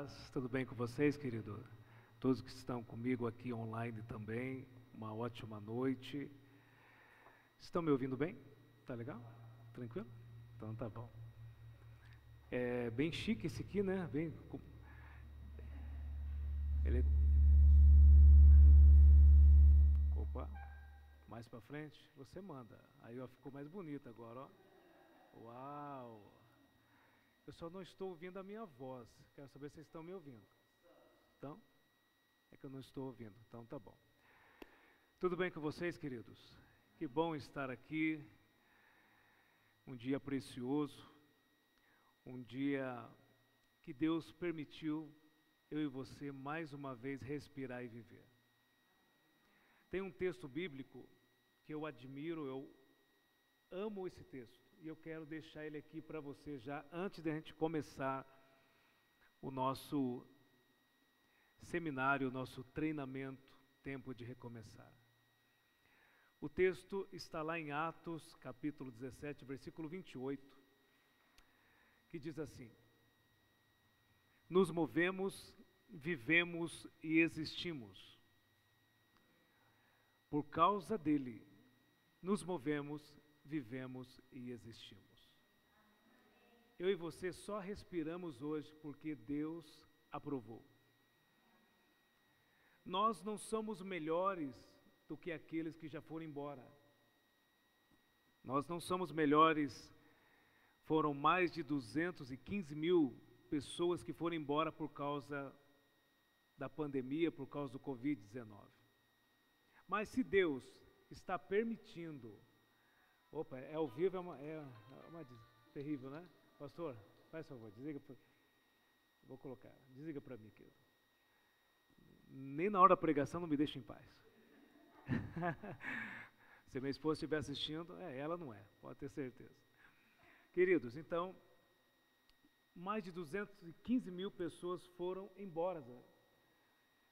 paz. Tudo bem com vocês, querido? Todos que estão comigo aqui online também. Uma ótima noite. Estão me ouvindo bem? Tá legal? Tranquilo? Então tá bom. É bem chique esse aqui, né? Bem ele Opa. Mais para frente, você manda. Aí ó, ficou mais bonito agora, ó. Uau! Eu só não estou ouvindo a minha voz. Quero saber se vocês estão me ouvindo. Então? É que eu não estou ouvindo. Então tá bom. Tudo bem com vocês, queridos? Que bom estar aqui. Um dia precioso. Um dia que Deus permitiu eu e você mais uma vez respirar e viver. Tem um texto bíblico que eu admiro, eu amo esse texto e eu quero deixar ele aqui para você já antes de a gente começar o nosso seminário, o nosso treinamento, tempo de recomeçar. O texto está lá em Atos, capítulo 17, versículo 28, que diz assim: Nos movemos, vivemos e existimos. Por causa dele, nos movemos, vivemos e existimos. Eu e você só respiramos hoje porque Deus aprovou. Nós não somos melhores do que aqueles que já foram embora. Nós não somos melhores. Foram mais de 215 mil pessoas que foram embora por causa da pandemia, por causa do Covid-19. Mas se Deus está permitindo Opa, é ao vivo, é uma, é uma terrível, né? Pastor, faz favor, desliga. Pra, vou colocar, desliga para mim, querido. Nem na hora da pregação não me deixa em paz. Se minha esposa estiver assistindo, é, ela não é, pode ter certeza. Queridos, então, mais de 215 mil pessoas foram embora.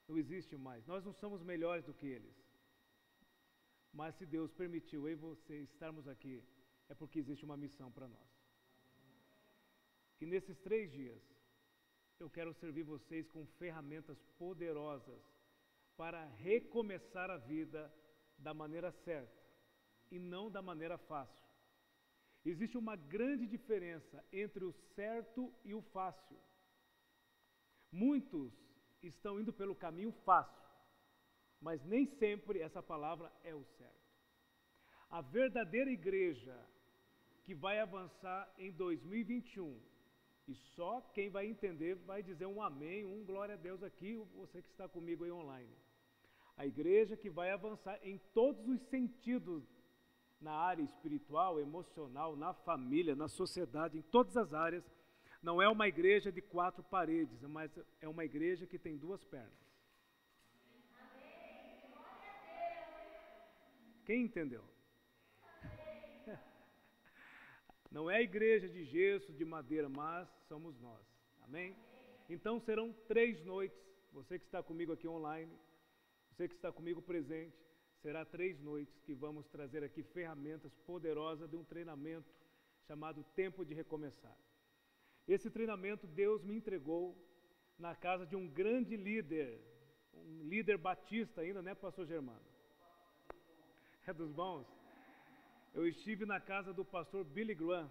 Não existe mais. Nós não somos melhores do que eles. Mas se Deus permitiu eu e você estarmos aqui, é porque existe uma missão para nós. E nesses três dias, eu quero servir vocês com ferramentas poderosas para recomeçar a vida da maneira certa e não da maneira fácil. Existe uma grande diferença entre o certo e o fácil. Muitos estão indo pelo caminho fácil mas nem sempre essa palavra é o certo. A verdadeira igreja que vai avançar em 2021, e só quem vai entender vai dizer um amém, um glória a Deus aqui, você que está comigo aí online. A igreja que vai avançar em todos os sentidos, na área espiritual, emocional, na família, na sociedade, em todas as áreas, não é uma igreja de quatro paredes, mas é uma igreja que tem duas pernas. Quem entendeu? Não é a igreja de gesso, de madeira, mas somos nós. Amém? Então serão três noites. Você que está comigo aqui online, você que está comigo presente, será três noites que vamos trazer aqui ferramentas poderosas de um treinamento chamado Tempo de Recomeçar. Esse treinamento Deus me entregou na casa de um grande líder, um líder batista ainda, né, pastor Germano? É dos bons? Eu estive na casa do pastor Billy Graham.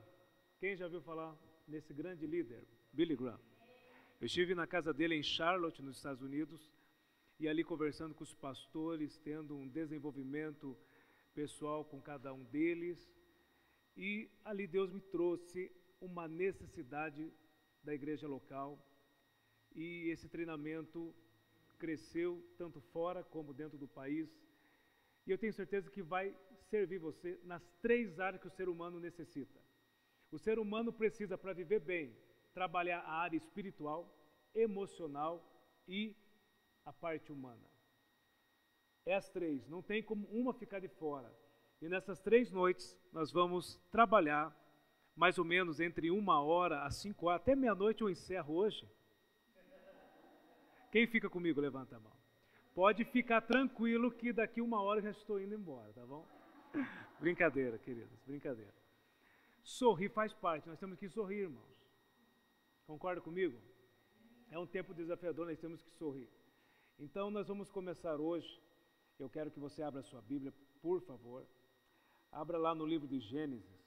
Quem já viu falar nesse grande líder? Billy Graham. Eu estive na casa dele em Charlotte, nos Estados Unidos, e ali conversando com os pastores, tendo um desenvolvimento pessoal com cada um deles. E ali Deus me trouxe uma necessidade da igreja local. E esse treinamento cresceu tanto fora como dentro do país. E eu tenho certeza que vai servir você nas três áreas que o ser humano necessita. O ser humano precisa, para viver bem, trabalhar a área espiritual, emocional e a parte humana. É as três, não tem como uma ficar de fora. E nessas três noites nós vamos trabalhar mais ou menos entre uma hora a cinco horas, até meia-noite eu encerro hoje. Quem fica comigo, levanta a mão. Pode ficar tranquilo que daqui uma hora já estou indo embora, tá bom? Brincadeira, queridos, brincadeira. sorrir faz parte, nós temos que sorrir, irmãos. Concorda comigo? É um tempo desafiador, nós temos que sorrir. Então, nós vamos começar hoje. Eu quero que você abra a sua Bíblia, por favor. Abra lá no livro de Gênesis.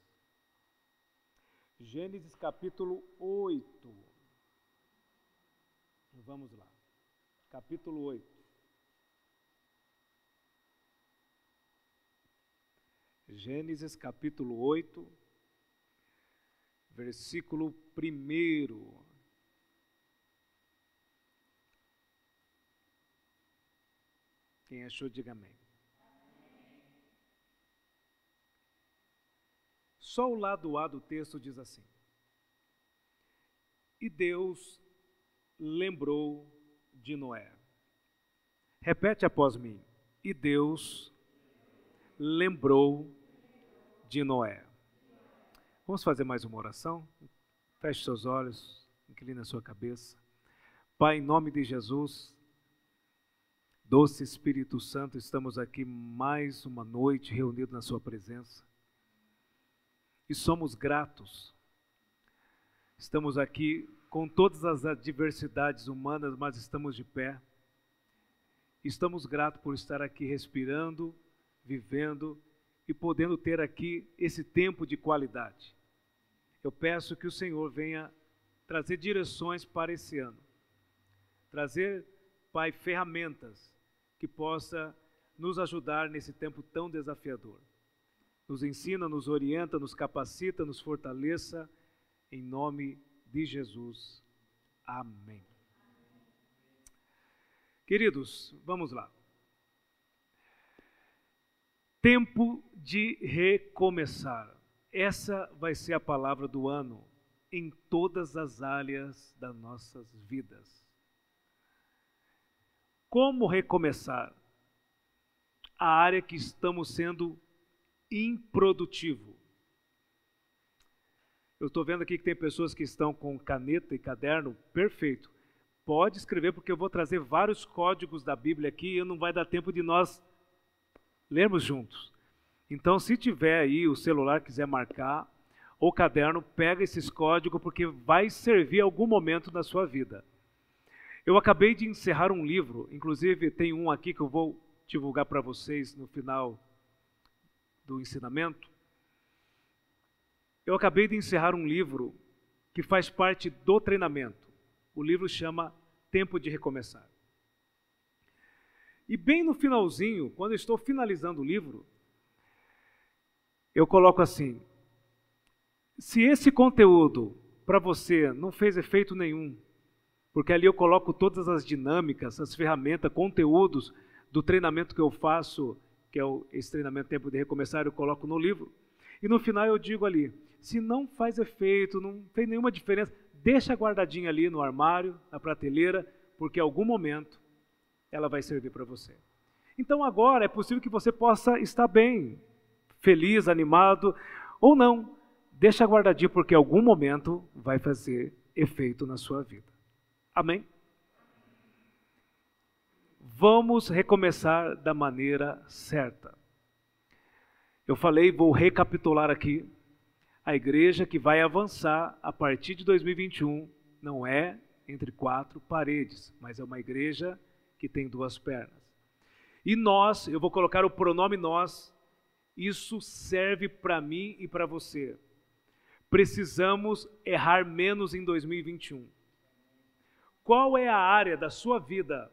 Gênesis capítulo 8. Vamos lá. Capítulo 8. Gênesis capítulo 8, versículo 1. Quem achou, diga amém. Só o lado A do texto diz assim: E Deus lembrou de Noé. Repete após mim. E Deus lembrou de Noé. Vamos fazer mais uma oração? Feche seus olhos, incline a sua cabeça. Pai, em nome de Jesus, doce Espírito Santo, estamos aqui mais uma noite reunidos na Sua presença e somos gratos. Estamos aqui com todas as adversidades humanas, mas estamos de pé. Estamos gratos por estar aqui respirando, vivendo e podendo ter aqui esse tempo de qualidade. Eu peço que o Senhor venha trazer direções para esse ano. Trazer, Pai, ferramentas que possa nos ajudar nesse tempo tão desafiador nos ensina, nos orienta, nos capacita, nos fortaleça, em nome de Jesus. Amém. Queridos, vamos lá. Tempo de recomeçar. Essa vai ser a palavra do ano em todas as áreas das nossas vidas. Como recomeçar? A área que estamos sendo improdutivo. Eu estou vendo aqui que tem pessoas que estão com caneta e caderno, perfeito. Pode escrever, porque eu vou trazer vários códigos da Bíblia aqui e não vai dar tempo de nós lermos juntos. Então, se tiver aí o celular, quiser marcar, ou caderno, pega esses códigos, porque vai servir algum momento na sua vida. Eu acabei de encerrar um livro, inclusive tem um aqui que eu vou divulgar para vocês no final do ensinamento, eu acabei de encerrar um livro que faz parte do treinamento. O livro chama Tempo de Recomeçar. E bem no finalzinho, quando eu estou finalizando o livro, eu coloco assim: se esse conteúdo para você não fez efeito nenhum, porque ali eu coloco todas as dinâmicas, as ferramentas, conteúdos do treinamento que eu faço que é o, esse treinamento Tempo de Recomeçar, eu coloco no livro. E no final eu digo ali: se não faz efeito, não fez nenhuma diferença, deixa guardadinha ali no armário, na prateleira, porque em algum momento ela vai servir para você. Então agora é possível que você possa estar bem, feliz, animado, ou não. Deixa guardadinho, porque algum momento vai fazer efeito na sua vida. Amém? Vamos recomeçar da maneira certa. Eu falei, vou recapitular aqui. A igreja que vai avançar a partir de 2021 não é entre quatro paredes, mas é uma igreja que tem duas pernas. E nós, eu vou colocar o pronome nós, isso serve para mim e para você. Precisamos errar menos em 2021. Qual é a área da sua vida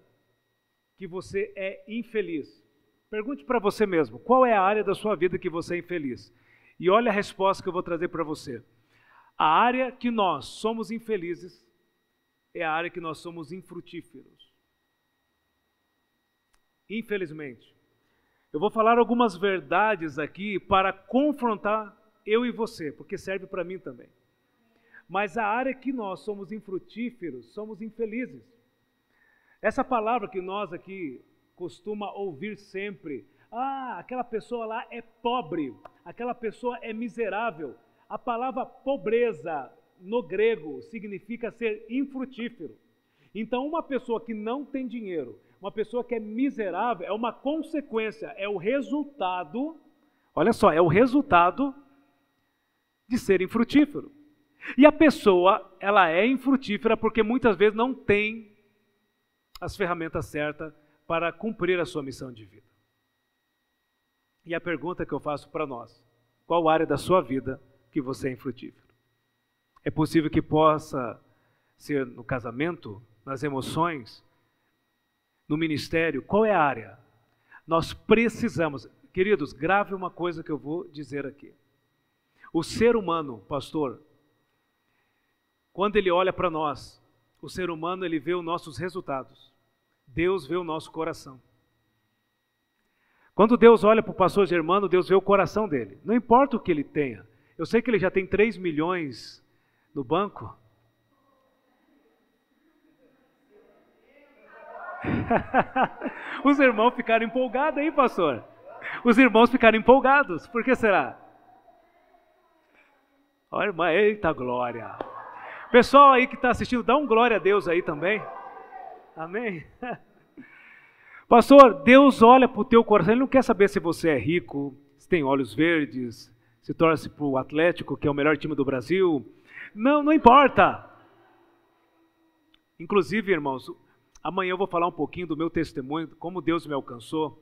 que você é infeliz? Pergunte para você mesmo, qual é a área da sua vida que você é infeliz? E olha a resposta que eu vou trazer para você. A área que nós somos infelizes é a área que nós somos infrutíferos. Infelizmente. Eu vou falar algumas verdades aqui para confrontar eu e você, porque serve para mim também. Mas a área que nós somos infrutíferos, somos infelizes. Essa palavra que nós aqui costuma ouvir sempre, ah, aquela pessoa lá é pobre, aquela pessoa é miserável. A palavra pobreza no grego significa ser infrutífero. Então, uma pessoa que não tem dinheiro, uma pessoa que é miserável, é uma consequência, é o resultado, olha só, é o resultado de ser infrutífero. E a pessoa, ela é infrutífera porque muitas vezes não tem as ferramentas certas para cumprir a sua missão de vida. E a pergunta que eu faço para nós: qual área da sua vida que você é infrutífero? É possível que possa ser no casamento, nas emoções, no ministério? Qual é a área? Nós precisamos, queridos, grave uma coisa que eu vou dizer aqui. O ser humano, pastor, quando ele olha para nós, o ser humano ele vê os nossos resultados. Deus vê o nosso coração. Quando Deus olha para o pastor Germano, Deus vê o coração dele. Não importa o que ele tenha. Eu sei que ele já tem 3 milhões no banco. Os irmãos ficaram empolgados aí, pastor. Os irmãos ficaram empolgados. Por que será? Olha, irmã, eita glória. Pessoal aí que está assistindo, dá um glória a Deus aí também. Amém? Pastor, Deus olha para o teu coração, Ele não quer saber se você é rico, se tem olhos verdes, se torce para o Atlético, que é o melhor time do Brasil. Não, não importa. Inclusive, irmãos, amanhã eu vou falar um pouquinho do meu testemunho, como Deus me alcançou.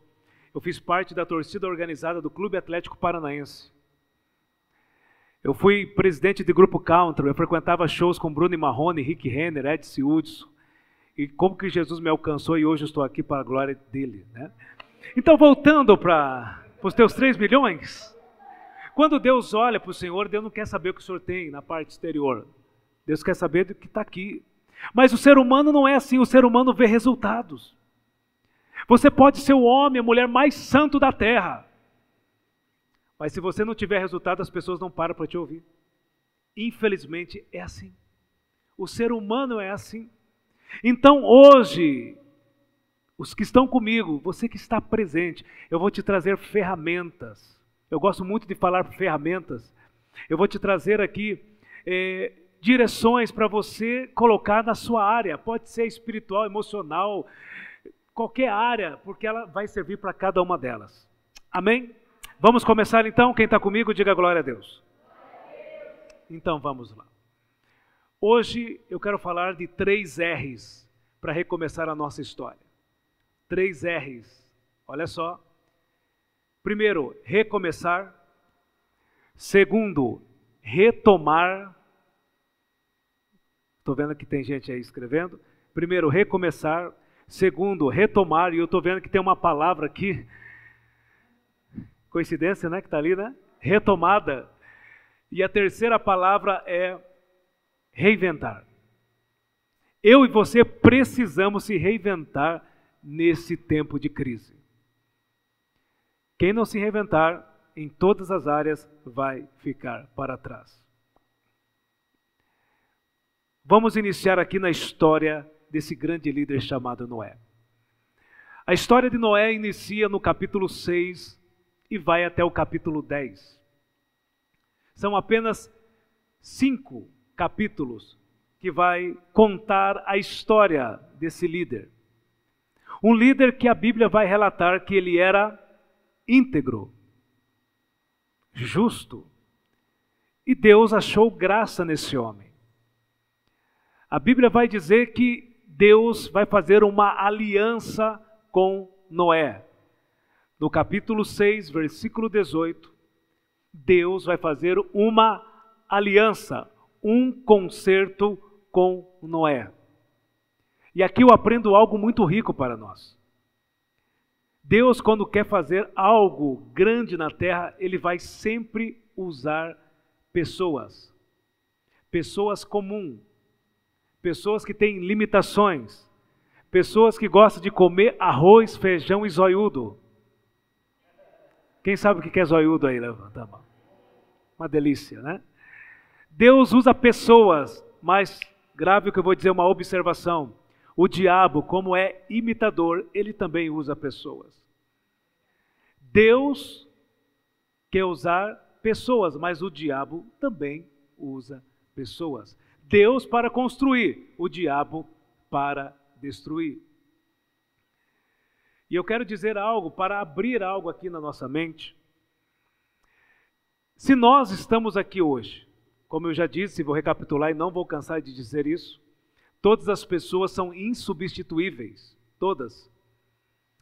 Eu fiz parte da torcida organizada do Clube Atlético Paranaense. Eu fui presidente de grupo country, eu frequentava shows com Bruno Marrone, Rick Renner, Edson Hudson e como que Jesus me alcançou e hoje eu estou aqui para a glória dele. Né? Então, voltando para os teus 3 milhões, quando Deus olha para o Senhor, Deus não quer saber o que o Senhor tem na parte exterior. Deus quer saber do que está aqui. Mas o ser humano não é assim, o ser humano vê resultados. Você pode ser o homem, a mulher mais santo da terra. Mas se você não tiver resultado, as pessoas não param para te ouvir. Infelizmente é assim. O ser humano é assim. Então hoje, os que estão comigo, você que está presente, eu vou te trazer ferramentas. Eu gosto muito de falar ferramentas. Eu vou te trazer aqui é, direções para você colocar na sua área. Pode ser espiritual, emocional, qualquer área, porque ela vai servir para cada uma delas. Amém? Vamos começar então? Quem está comigo, diga glória a Deus. Então vamos lá. Hoje eu quero falar de três R's para recomeçar a nossa história. Três R's. Olha só. Primeiro, recomeçar. Segundo, retomar. Estou vendo que tem gente aí escrevendo. Primeiro, recomeçar. Segundo, retomar. E eu estou vendo que tem uma palavra aqui. Coincidência, né? Que está ali, né? Retomada. E a terceira palavra é reinventar. Eu e você precisamos se reinventar nesse tempo de crise. Quem não se reinventar em todas as áreas vai ficar para trás. Vamos iniciar aqui na história desse grande líder chamado Noé. A história de Noé inicia no capítulo 6 e vai até o capítulo 10. São apenas cinco capítulos que vai contar a história desse líder. Um líder que a Bíblia vai relatar que ele era íntegro, justo, e Deus achou graça nesse homem. A Bíblia vai dizer que Deus vai fazer uma aliança com Noé. No capítulo 6, versículo 18, Deus vai fazer uma aliança, um concerto com Noé. E aqui eu aprendo algo muito rico para nós. Deus, quando quer fazer algo grande na terra, ele vai sempre usar pessoas. Pessoas comuns. Pessoas que têm limitações. Pessoas que gostam de comer arroz, feijão e zoiudo. Quem sabe o que é zoiudo aí? Levanta a mão. Uma delícia, né? Deus usa pessoas, mas grave o que eu vou dizer, uma observação. O diabo, como é imitador, ele também usa pessoas. Deus quer usar pessoas, mas o diabo também usa pessoas. Deus para construir, o diabo para destruir. E eu quero dizer algo, para abrir algo aqui na nossa mente. Se nós estamos aqui hoje, como eu já disse, vou recapitular e não vou cansar de dizer isso, todas as pessoas são insubstituíveis, todas.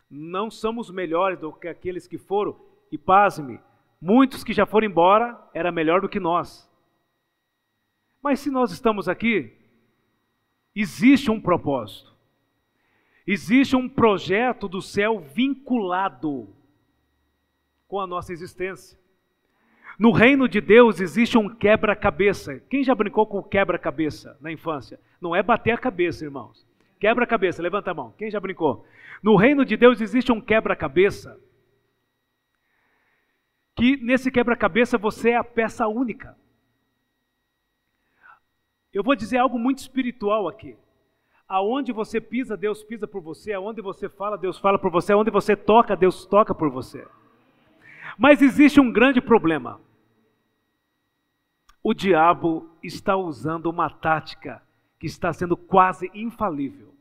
Não somos melhores do que aqueles que foram, e pasme, muitos que já foram embora era melhor do que nós. Mas se nós estamos aqui, existe um propósito. Existe um projeto do céu vinculado com a nossa existência. No reino de Deus existe um quebra-cabeça. Quem já brincou com quebra-cabeça na infância? Não é bater a cabeça, irmãos. Quebra-cabeça, levanta a mão. Quem já brincou? No reino de Deus existe um quebra-cabeça. Que nesse quebra-cabeça você é a peça única. Eu vou dizer algo muito espiritual aqui. Aonde você pisa, Deus pisa por você. Aonde você fala, Deus fala por você. Aonde você toca, Deus toca por você. Mas existe um grande problema. O diabo está usando uma tática que está sendo quase infalível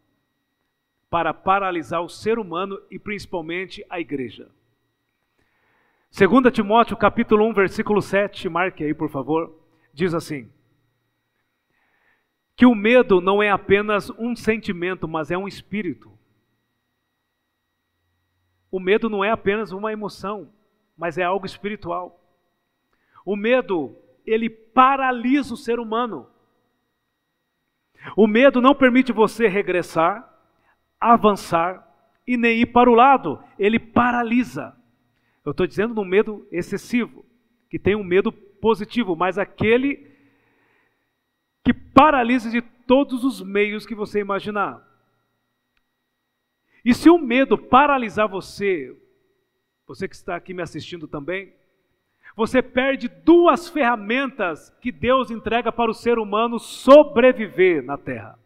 para paralisar o ser humano e principalmente a igreja. 2 Timóteo capítulo 1, versículo 7, marque aí, por favor, diz assim: que o medo não é apenas um sentimento, mas é um espírito. O medo não é apenas uma emoção, mas é algo espiritual. O medo, ele paralisa o ser humano. O medo não permite você regressar, avançar e nem ir para o lado, ele paralisa. Eu estou dizendo no medo excessivo, que tem um medo positivo, mas aquele que paralisa de todos os meios que você imaginar. E se o medo paralisar você, você que está aqui me assistindo também, você perde duas ferramentas que Deus entrega para o ser humano sobreviver na terra.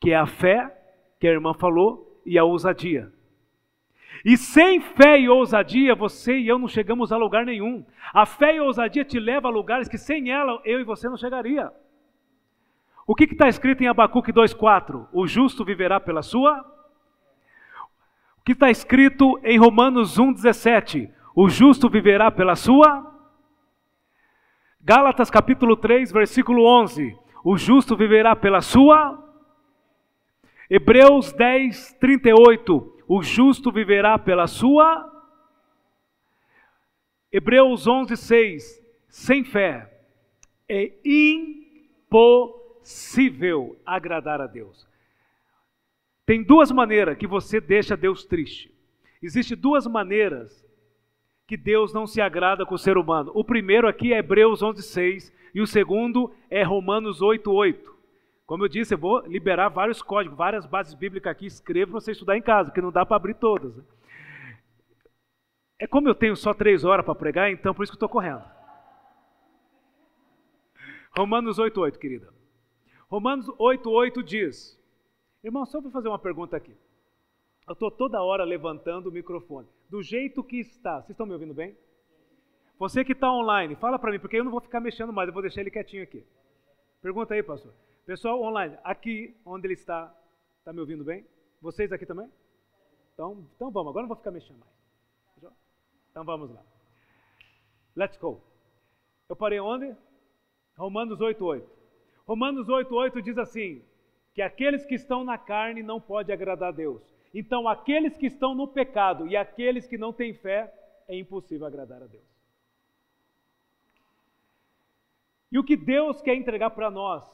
Que é a fé, que a irmã falou, e a ousadia. E sem fé e ousadia, você e eu não chegamos a lugar nenhum. A fé e a ousadia te leva a lugares que sem ela eu e você não chegaria. O que está escrito em Abacuque 2,4? O justo viverá pela sua. O que está escrito em Romanos 1,17? O justo viverá pela sua. Gálatas capítulo 3, versículo 11. O justo viverá pela sua. Hebreus 10, 38. O justo viverá pela sua. Hebreus 11, 6. Sem fé é impossível agradar a Deus. Tem duas maneiras que você deixa Deus triste. Existem duas maneiras que Deus não se agrada com o ser humano. O primeiro aqui é Hebreus 11:6 e o segundo é Romanos 8:8. Como eu disse, eu vou liberar vários códigos, várias bases bíblicas aqui, escreva para você estudar em casa, porque não dá para abrir todas. Né? É como eu tenho só três horas para pregar, então por isso que estou correndo. Romanos 8,8, querida. Romanos 8,8 diz: Irmão, só vou fazer uma pergunta aqui. Eu estou toda hora levantando o microfone. Do jeito que está, vocês estão me ouvindo bem? Você que está online, fala para mim, porque eu não vou ficar mexendo mais, eu vou deixar ele quietinho aqui. Pergunta aí, pastor. Pessoal online, aqui onde ele está, está me ouvindo bem? Vocês aqui também? Então, então vamos, agora não vou ficar mexendo mais. Então vamos lá. Let's go. Eu parei onde? Romanos 8,8. Romanos 8,8 diz assim: que aqueles que estão na carne não podem agradar a Deus. Então, aqueles que estão no pecado e aqueles que não têm fé, é impossível agradar a Deus. E o que Deus quer entregar para nós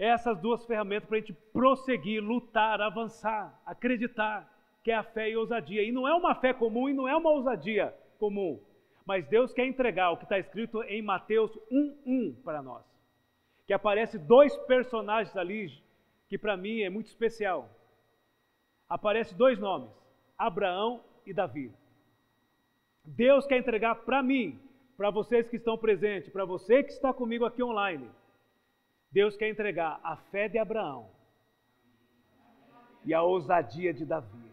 essas duas ferramentas para a gente prosseguir, lutar, avançar, acreditar, que é a fé e a ousadia. E não é uma fé comum e não é uma ousadia comum. Mas Deus quer entregar o que está escrito em Mateus 1,1 para nós. Que aparece dois personagens ali, que para mim é muito especial. Aparece dois nomes, Abraão e Davi. Deus quer entregar para mim, para vocês que estão presentes, para você que está comigo aqui online, Deus quer entregar a fé de Abraão e a ousadia de Davi.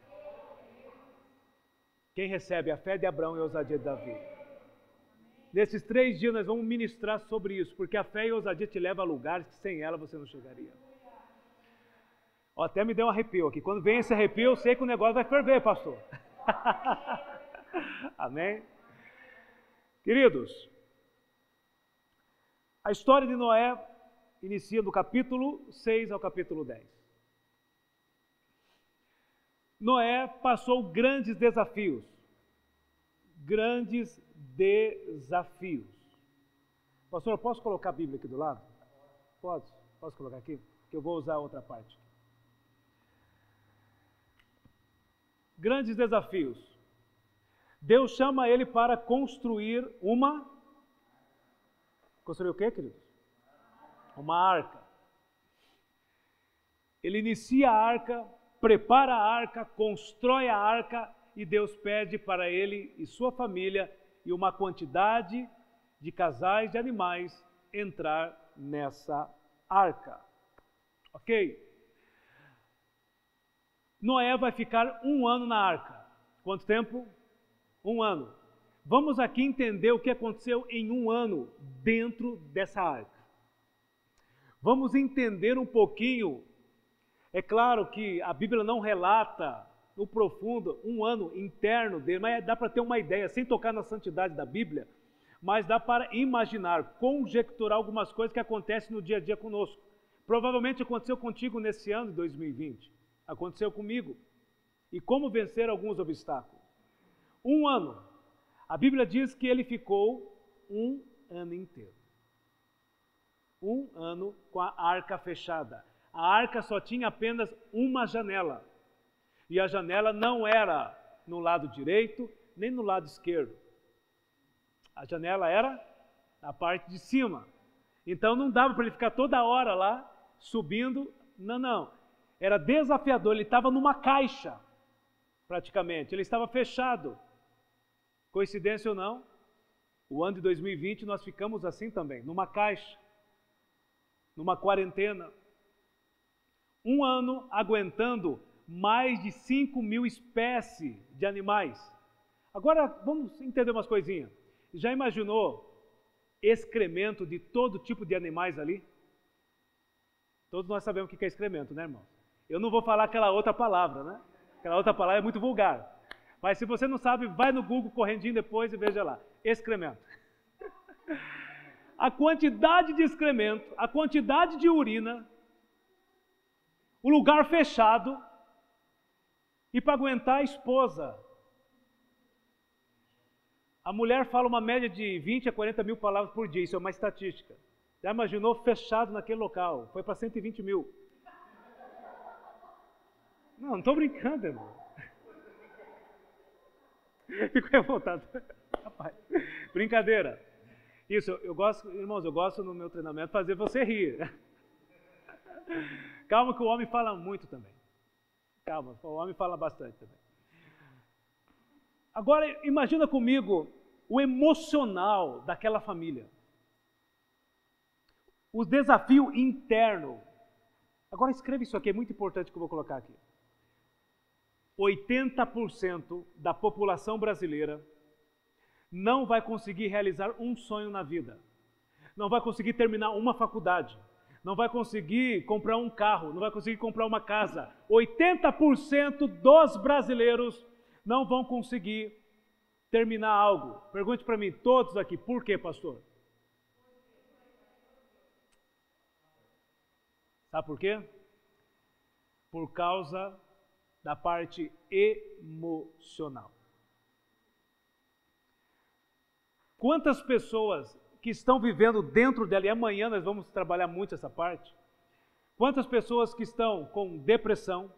Quem recebe a fé de Abraão e a ousadia de Davi? Nesses três dias nós vamos ministrar sobre isso, porque a fé e a ousadia te levam a lugares que sem ela você não chegaria. Ó, até me deu um arrepio aqui. Quando vem esse arrepio, eu sei que o negócio vai ferver, pastor. Amém? Queridos, a história de Noé inicia do capítulo 6 ao capítulo 10. Noé passou grandes desafios. Grandes desafios. Pastor, eu posso colocar a Bíblia aqui do lado? Pode? Posso colocar aqui? Que eu vou usar outra parte. Grandes desafios. Deus chama ele para construir uma. Construir o quê, queridos? Uma arca. Ele inicia a arca, prepara a arca, constrói a arca e Deus pede para ele e sua família e uma quantidade de casais de animais entrar nessa arca. Ok? Noé vai ficar um ano na arca. Quanto tempo? Um ano. Vamos aqui entender o que aconteceu em um ano dentro dessa arca. Vamos entender um pouquinho. É claro que a Bíblia não relata no profundo um ano interno dele, mas dá para ter uma ideia, sem tocar na santidade da Bíblia, mas dá para imaginar, conjecturar algumas coisas que acontecem no dia a dia conosco. Provavelmente aconteceu contigo nesse ano de 2020, aconteceu comigo. E como vencer alguns obstáculos? Um ano. A Bíblia diz que ele ficou um ano inteiro. Um ano com a arca fechada. A arca só tinha apenas uma janela. E a janela não era no lado direito nem no lado esquerdo a janela era na parte de cima. Então não dava para ele ficar toda hora lá subindo. Não, não. Era desafiador. Ele estava numa caixa, praticamente. Ele estava fechado. Coincidência ou não, o ano de 2020 nós ficamos assim também, numa caixa, numa quarentena. Um ano aguentando mais de 5 mil espécies de animais. Agora vamos entender umas coisinhas. Já imaginou excremento de todo tipo de animais ali? Todos nós sabemos o que é excremento, né, irmão? Eu não vou falar aquela outra palavra, né? Aquela outra palavra é muito vulgar. Mas se você não sabe, vai no Google correndinho depois e veja lá. Excremento. A quantidade de excremento, a quantidade de urina, o lugar fechado, e para aguentar a esposa, a mulher fala uma média de 20 a 40 mil palavras por dia, isso é uma estatística. Já imaginou fechado naquele local? Foi para 120 mil. Não, não estou brincando, irmão. Fico revoltado. Rapaz, brincadeira. Isso, eu gosto, irmãos, eu gosto no meu treinamento fazer você rir. Calma que o homem fala muito também. Calma, o homem fala bastante também. Agora, imagina comigo o emocional daquela família. O desafio interno. Agora escreva isso aqui, é muito importante que eu vou colocar aqui. 80% da população brasileira não vai conseguir realizar um sonho na vida. Não vai conseguir terminar uma faculdade. Não vai conseguir comprar um carro. Não vai conseguir comprar uma casa. 80% dos brasileiros não vão conseguir terminar algo. Pergunte para mim, todos aqui, por quê, pastor? Sabe por quê? Por causa da parte emocional. Quantas pessoas que estão vivendo dentro dela, e amanhã nós vamos trabalhar muito essa parte, quantas pessoas que estão com depressão,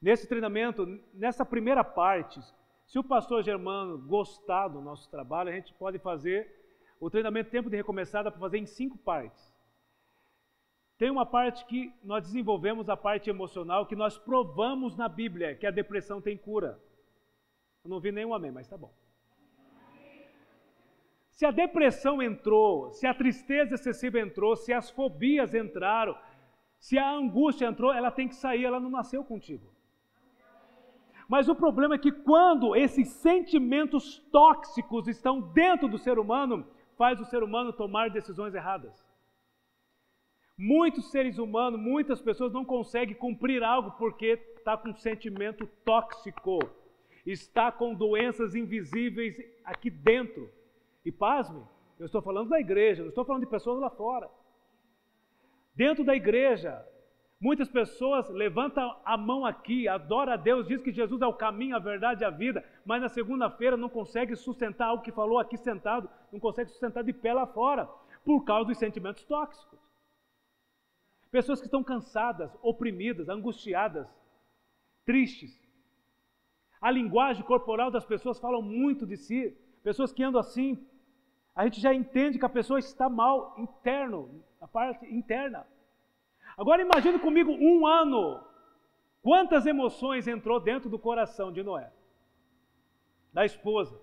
nesse treinamento, nessa primeira parte, se o pastor Germano gostar do nosso trabalho, a gente pode fazer o treinamento Tempo de Recomeçar, dá para fazer em cinco partes. Tem uma parte que nós desenvolvemos, a parte emocional, que nós provamos na Bíblia, que a depressão tem cura. Eu não vi nenhum amém, mas tá bom. Se a depressão entrou, se a tristeza excessiva entrou, se as fobias entraram, se a angústia entrou, ela tem que sair, ela não nasceu contigo. Mas o problema é que quando esses sentimentos tóxicos estão dentro do ser humano, faz o ser humano tomar decisões erradas. Muitos seres humanos, muitas pessoas não conseguem cumprir algo porque está com um sentimento tóxico. está com doenças invisíveis aqui dentro. E pasme, eu estou falando da igreja, não estou falando de pessoas lá fora. Dentro da igreja, muitas pessoas levantam a mão aqui, adoram a Deus, diz que Jesus é o caminho, a verdade e a vida, mas na segunda-feira não consegue sustentar algo que falou aqui sentado, não consegue sustentar de pé lá fora, por causa dos sentimentos tóxicos. Pessoas que estão cansadas, oprimidas, angustiadas, tristes. A linguagem corporal das pessoas fala muito de si. Pessoas que andam assim, a gente já entende que a pessoa está mal interno, a parte interna. Agora imagine comigo um ano. Quantas emoções entrou dentro do coração de Noé? Da esposa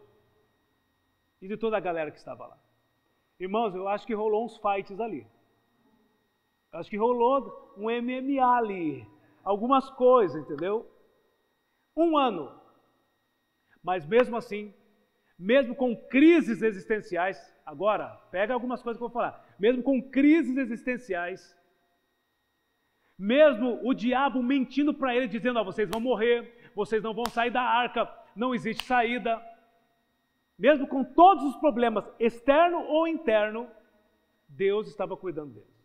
e de toda a galera que estava lá. Irmãos, eu acho que rolou uns fights ali. Eu acho que rolou um MMA ali. Algumas coisas, entendeu? Um ano. Mas mesmo assim, mesmo com crises existenciais, agora, pega algumas coisas que eu vou falar. Mesmo com crises existenciais, mesmo o diabo mentindo para ele, dizendo: oh, vocês vão morrer, vocês não vão sair da arca, não existe saída. Mesmo com todos os problemas, externo ou interno, Deus estava cuidando deles.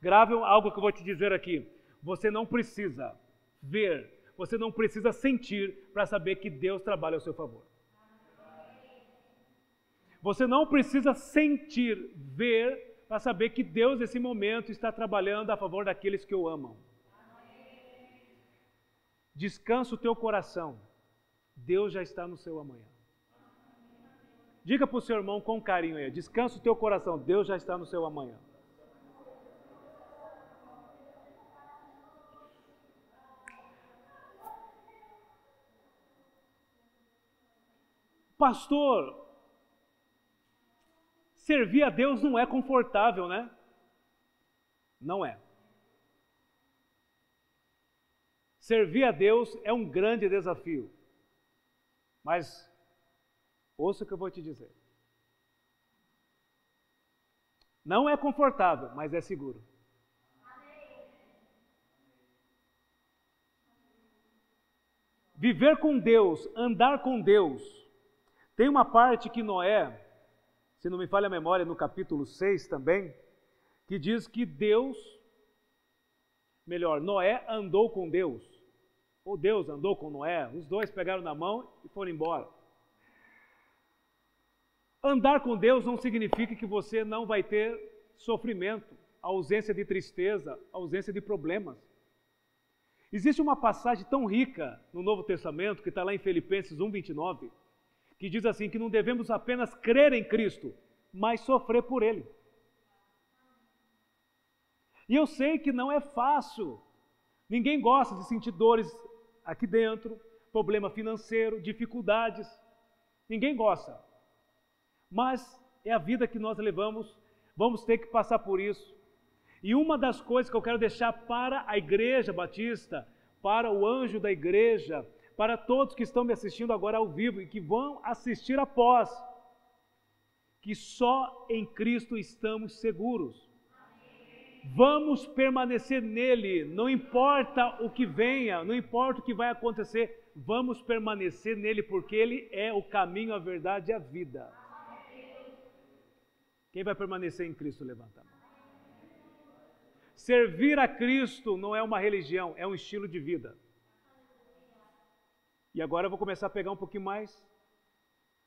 Grave algo que eu vou te dizer aqui. Você não precisa ver, você não precisa sentir para saber que Deus trabalha ao seu favor. Você não precisa sentir, ver, para saber que Deus, nesse momento, está trabalhando a favor daqueles que o amam. Descansa o teu coração. Deus já está no seu amanhã. Diga para o seu irmão com carinho aí: descansa o teu coração. Deus já está no seu amanhã. Pastor, servir a Deus não é confortável, né? Não é. Servir a Deus é um grande desafio. Mas, ouça o que eu vou te dizer. Não é confortável, mas é seguro. Viver com Deus, andar com Deus. Tem uma parte que Noé, se não me falha a memória, no capítulo 6 também, que diz que Deus, melhor, Noé andou com Deus, ou Deus andou com Noé, os dois pegaram na mão e foram embora. Andar com Deus não significa que você não vai ter sofrimento, ausência de tristeza, ausência de problemas. Existe uma passagem tão rica no Novo Testamento, que está lá em Filipenses 1,29, que diz assim: que não devemos apenas crer em Cristo, mas sofrer por Ele. E eu sei que não é fácil. Ninguém gosta de sentir dores aqui dentro, problema financeiro, dificuldades. Ninguém gosta. Mas é a vida que nós levamos, vamos ter que passar por isso. E uma das coisas que eu quero deixar para a igreja batista, para o anjo da igreja, para todos que estão me assistindo agora ao vivo e que vão assistir após, que só em Cristo estamos seguros. Vamos permanecer nele, não importa o que venha, não importa o que vai acontecer, vamos permanecer nele, porque ele é o caminho, a verdade e a vida. Quem vai permanecer em Cristo, levanta a mão. Servir a Cristo não é uma religião, é um estilo de vida. E agora eu vou começar a pegar um pouquinho mais.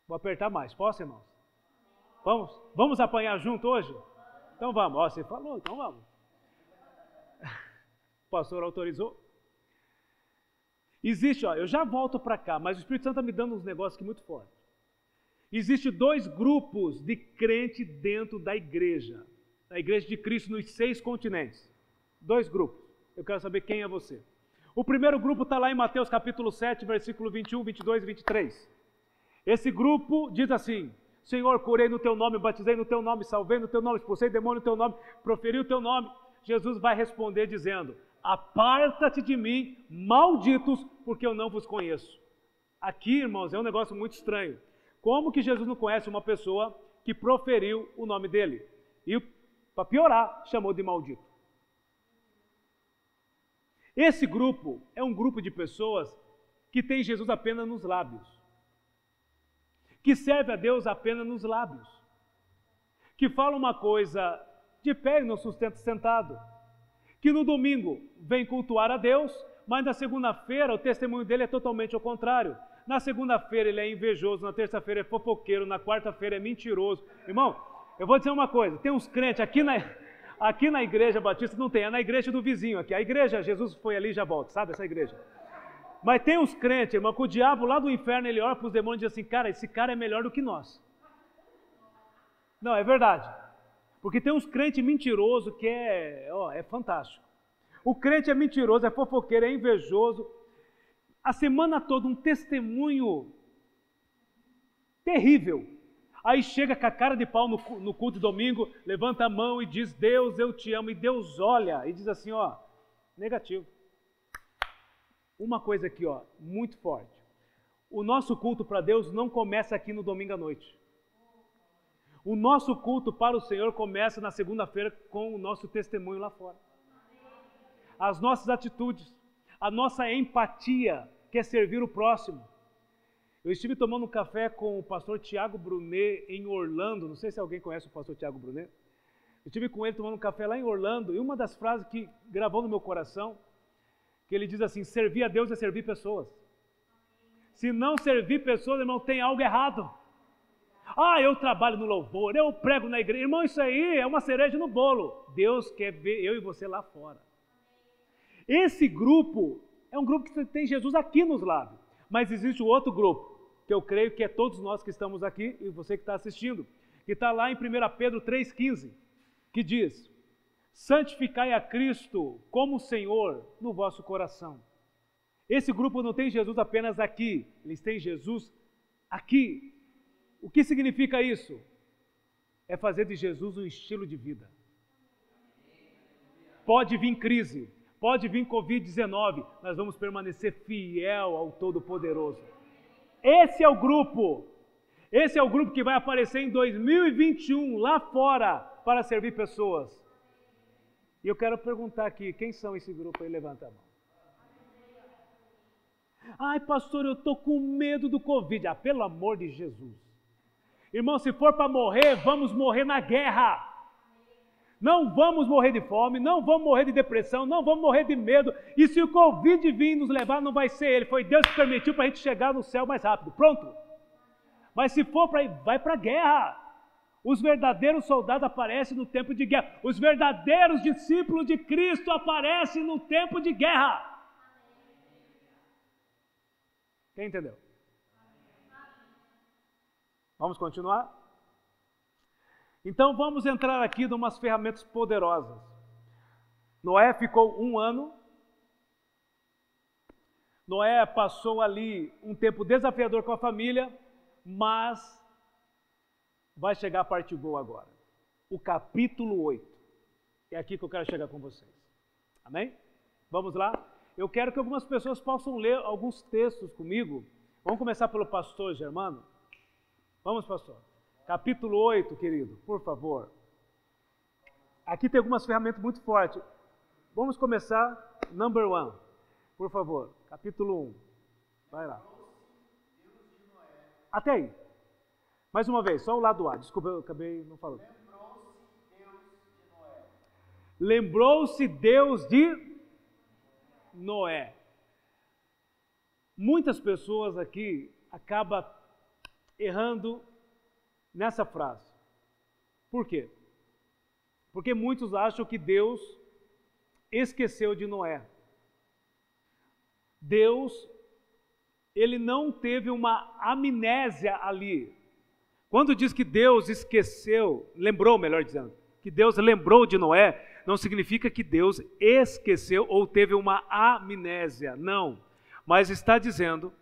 Vou apertar mais. Posso, irmãos? Vamos? Vamos apanhar junto hoje? Então vamos. Ó, você falou, então vamos. O pastor autorizou. Existe, ó, eu já volto para cá, mas o Espírito Santo está me dando uns negócios aqui muito fortes. Existe dois grupos de crente dentro da igreja, da igreja de Cristo nos seis continentes. Dois grupos. Eu quero saber quem é você. O primeiro grupo está lá em Mateus capítulo 7, versículo 21, 22 e 23. Esse grupo diz assim: Senhor, curei no teu nome, batizei no teu nome, salvei no teu nome, expulsei demônio no teu nome, proferi o teu nome. Jesus vai responder dizendo: Aparta-te de mim, malditos, porque eu não vos conheço. Aqui, irmãos, é um negócio muito estranho. Como que Jesus não conhece uma pessoa que proferiu o nome dele? E, para piorar, chamou de maldito. Esse grupo é um grupo de pessoas que tem Jesus apenas nos lábios, que serve a Deus apenas nos lábios, que fala uma coisa de pé e não sustenta sentado, que no domingo vem cultuar a Deus, mas na segunda-feira o testemunho dele é totalmente ao contrário. Na segunda-feira ele é invejoso, na terça-feira é fofoqueiro, na quarta-feira é mentiroso. Irmão, eu vou dizer uma coisa: tem uns crentes aqui na, aqui na igreja batista, não tem, é na igreja do vizinho aqui. A igreja, Jesus foi ali e já volta, sabe essa igreja? Mas tem uns crentes, irmão, que o diabo lá do inferno ele olha para os demônios e diz assim: cara, esse cara é melhor do que nós. Não, é verdade. Porque tem uns crentes mentirosos que é, ó, é fantástico. O crente é mentiroso, é fofoqueiro, é invejoso. A semana toda um testemunho terrível. Aí chega com a cara de pau no, no culto de domingo, levanta a mão e diz: Deus, eu te amo. E Deus olha e diz assim: ó, negativo. Uma coisa aqui, ó, muito forte. O nosso culto para Deus não começa aqui no domingo à noite. O nosso culto para o Senhor começa na segunda-feira com o nosso testemunho lá fora. As nossas atitudes, a nossa empatia, que é servir o próximo. Eu estive tomando um café com o pastor Tiago Brunet em Orlando. Não sei se alguém conhece o pastor Tiago Brunet. Eu estive com ele tomando um café lá em Orlando e uma das frases que gravou no meu coração, que ele diz assim: servir a Deus é servir pessoas. Se não servir pessoas, irmão, tem algo errado. Ah, eu trabalho no louvor, eu prego na igreja. Irmão, isso aí é uma cereja no bolo. Deus quer ver eu e você lá fora. Esse grupo é um grupo que tem Jesus aqui nos lábios. Mas existe um outro grupo, que eu creio que é todos nós que estamos aqui e você que está assistindo, que está lá em 1 Pedro 3,15, que diz: Santificai a Cristo como Senhor no vosso coração. Esse grupo não tem Jesus apenas aqui, eles têm Jesus aqui o que significa isso? É fazer de Jesus um estilo de vida. Pode vir crise, pode vir Covid-19, nós vamos permanecer fiel ao Todo-Poderoso. Esse é o grupo, esse é o grupo que vai aparecer em 2021 lá fora para servir pessoas. E eu quero perguntar aqui, quem são esse grupo aí? Levanta a mão. Ai, pastor, eu estou com medo do Covid. Ah, pelo amor de Jesus. Irmão, se for para morrer, vamos morrer na guerra. Não vamos morrer de fome, não vamos morrer de depressão, não vamos morrer de medo. E se o Covid vir nos levar, não vai ser ele. Foi Deus que permitiu para a gente chegar no céu mais rápido. Pronto. Mas se for para ir, vai para a guerra. Os verdadeiros soldados aparecem no tempo de guerra. Os verdadeiros discípulos de Cristo aparecem no tempo de guerra. Quem entendeu? Vamos continuar? Então vamos entrar aqui em umas ferramentas poderosas. Noé ficou um ano. Noé passou ali um tempo desafiador com a família, mas vai chegar a parte boa agora. O capítulo 8. É aqui que eu quero chegar com vocês. Amém? Vamos lá? Eu quero que algumas pessoas possam ler alguns textos comigo. Vamos começar pelo pastor Germano. Vamos, pastor. Capítulo 8, querido, por favor. Aqui tem algumas ferramentas muito fortes. Vamos começar, number one, por favor. Capítulo 1. Vai lá. Até aí. Mais uma vez, só o lado A. Desculpa, eu acabei não falando. Lembrou-se Deus de Noé. Muitas pessoas aqui acabam errando nessa frase. Por quê? Porque muitos acham que Deus esqueceu de Noé. Deus, ele não teve uma amnésia ali. Quando diz que Deus esqueceu, lembrou, melhor dizendo, que Deus lembrou de Noé, não significa que Deus esqueceu ou teve uma amnésia, não. Mas está dizendo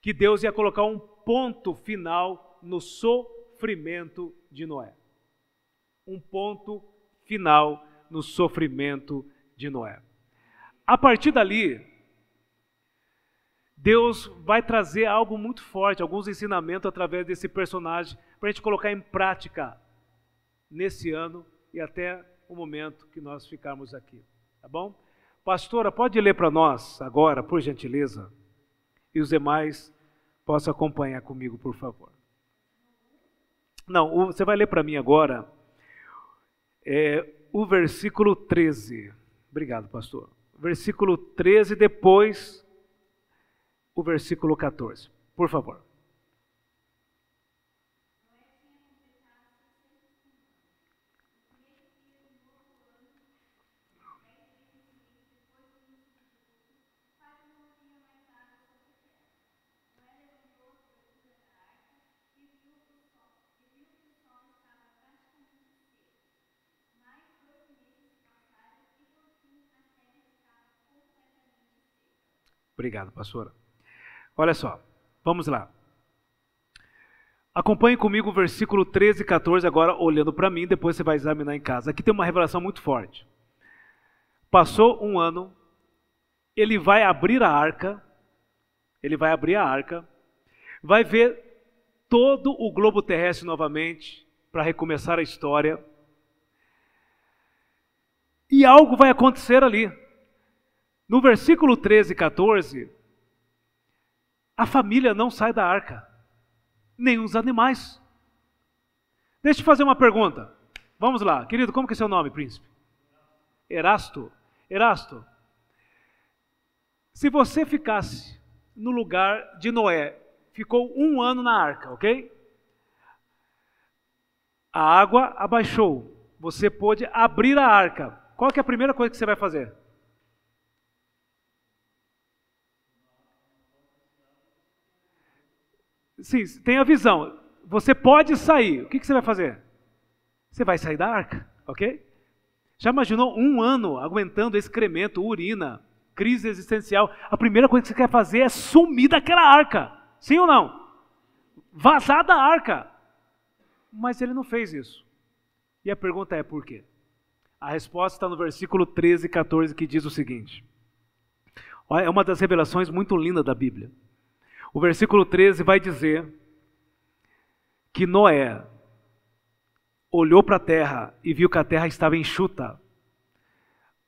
que Deus ia colocar um ponto final no sofrimento de Noé. Um ponto final no sofrimento de Noé. A partir dali, Deus vai trazer algo muito forte, alguns ensinamentos através desse personagem, para a gente colocar em prática nesse ano e até o momento que nós ficarmos aqui. Tá bom? Pastora, pode ler para nós agora, por gentileza? E os demais possam acompanhar comigo, por favor. Não, você vai ler para mim agora é, o versículo 13. Obrigado, pastor. Versículo 13, depois o versículo 14. Por favor. Obrigado, pastora. Olha só, vamos lá. Acompanhe comigo o versículo 13 e 14, agora olhando para mim, depois você vai examinar em casa. Aqui tem uma revelação muito forte. Passou um ano, ele vai abrir a arca, ele vai abrir a arca, vai ver todo o globo terrestre novamente, para recomeçar a história. E algo vai acontecer ali. No versículo 13 e 14, a família não sai da arca, nem os animais. Deixa eu fazer uma pergunta. Vamos lá, querido, como que é seu nome, príncipe? Erasto. Erasto, se você ficasse no lugar de Noé, ficou um ano na arca, ok? A água abaixou, você pôde abrir a arca. Qual é a primeira coisa que você vai fazer? Sim, tem a visão. Você pode sair. O que, que você vai fazer? Você vai sair da arca, ok? Já imaginou um ano aguentando excremento, urina, crise existencial? A primeira coisa que você quer fazer é sumir daquela arca. Sim ou não? Vazar da arca. Mas ele não fez isso. E a pergunta é por quê? A resposta está no versículo 13 e 14 que diz o seguinte: é uma das revelações muito lindas da Bíblia. O versículo 13 vai dizer que Noé olhou para a terra e viu que a terra estava enxuta.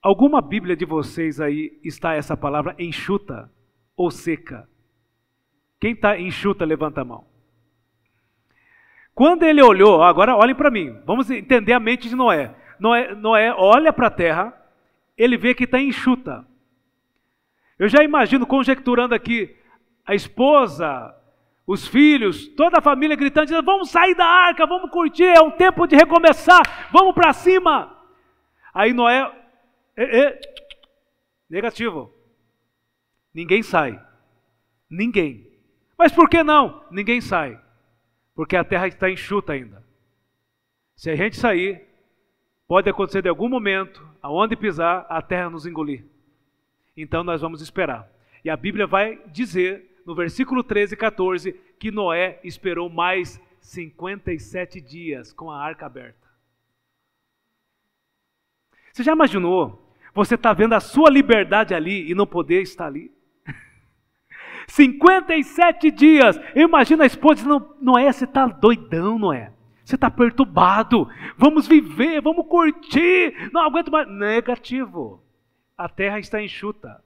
Alguma Bíblia de vocês aí está essa palavra enxuta ou seca? Quem está enxuta, levanta a mão. Quando ele olhou, agora olhem para mim, vamos entender a mente de Noé. Noé, Noé olha para a terra, ele vê que está enxuta. Eu já imagino, conjecturando aqui, a esposa, os filhos, toda a família gritando, dizendo, vamos sair da arca, vamos curtir, é um tempo de recomeçar, vamos para cima. Aí Noé, negativo, ninguém sai, ninguém. Mas por que não? Ninguém sai, porque a terra está enxuta ainda. Se a gente sair, pode acontecer de algum momento, aonde pisar, a terra nos engolir. Então nós vamos esperar. E a Bíblia vai dizer no versículo 13 e 14, que Noé esperou mais 57 dias com a arca aberta. Você já imaginou? Você está vendo a sua liberdade ali e não poder estar ali? 57 dias. Eu imagino a esposa dizendo: Noé, você está doidão, Noé. Você está perturbado. Vamos viver, vamos curtir. Não aguento mais. Negativo. A terra está enxuta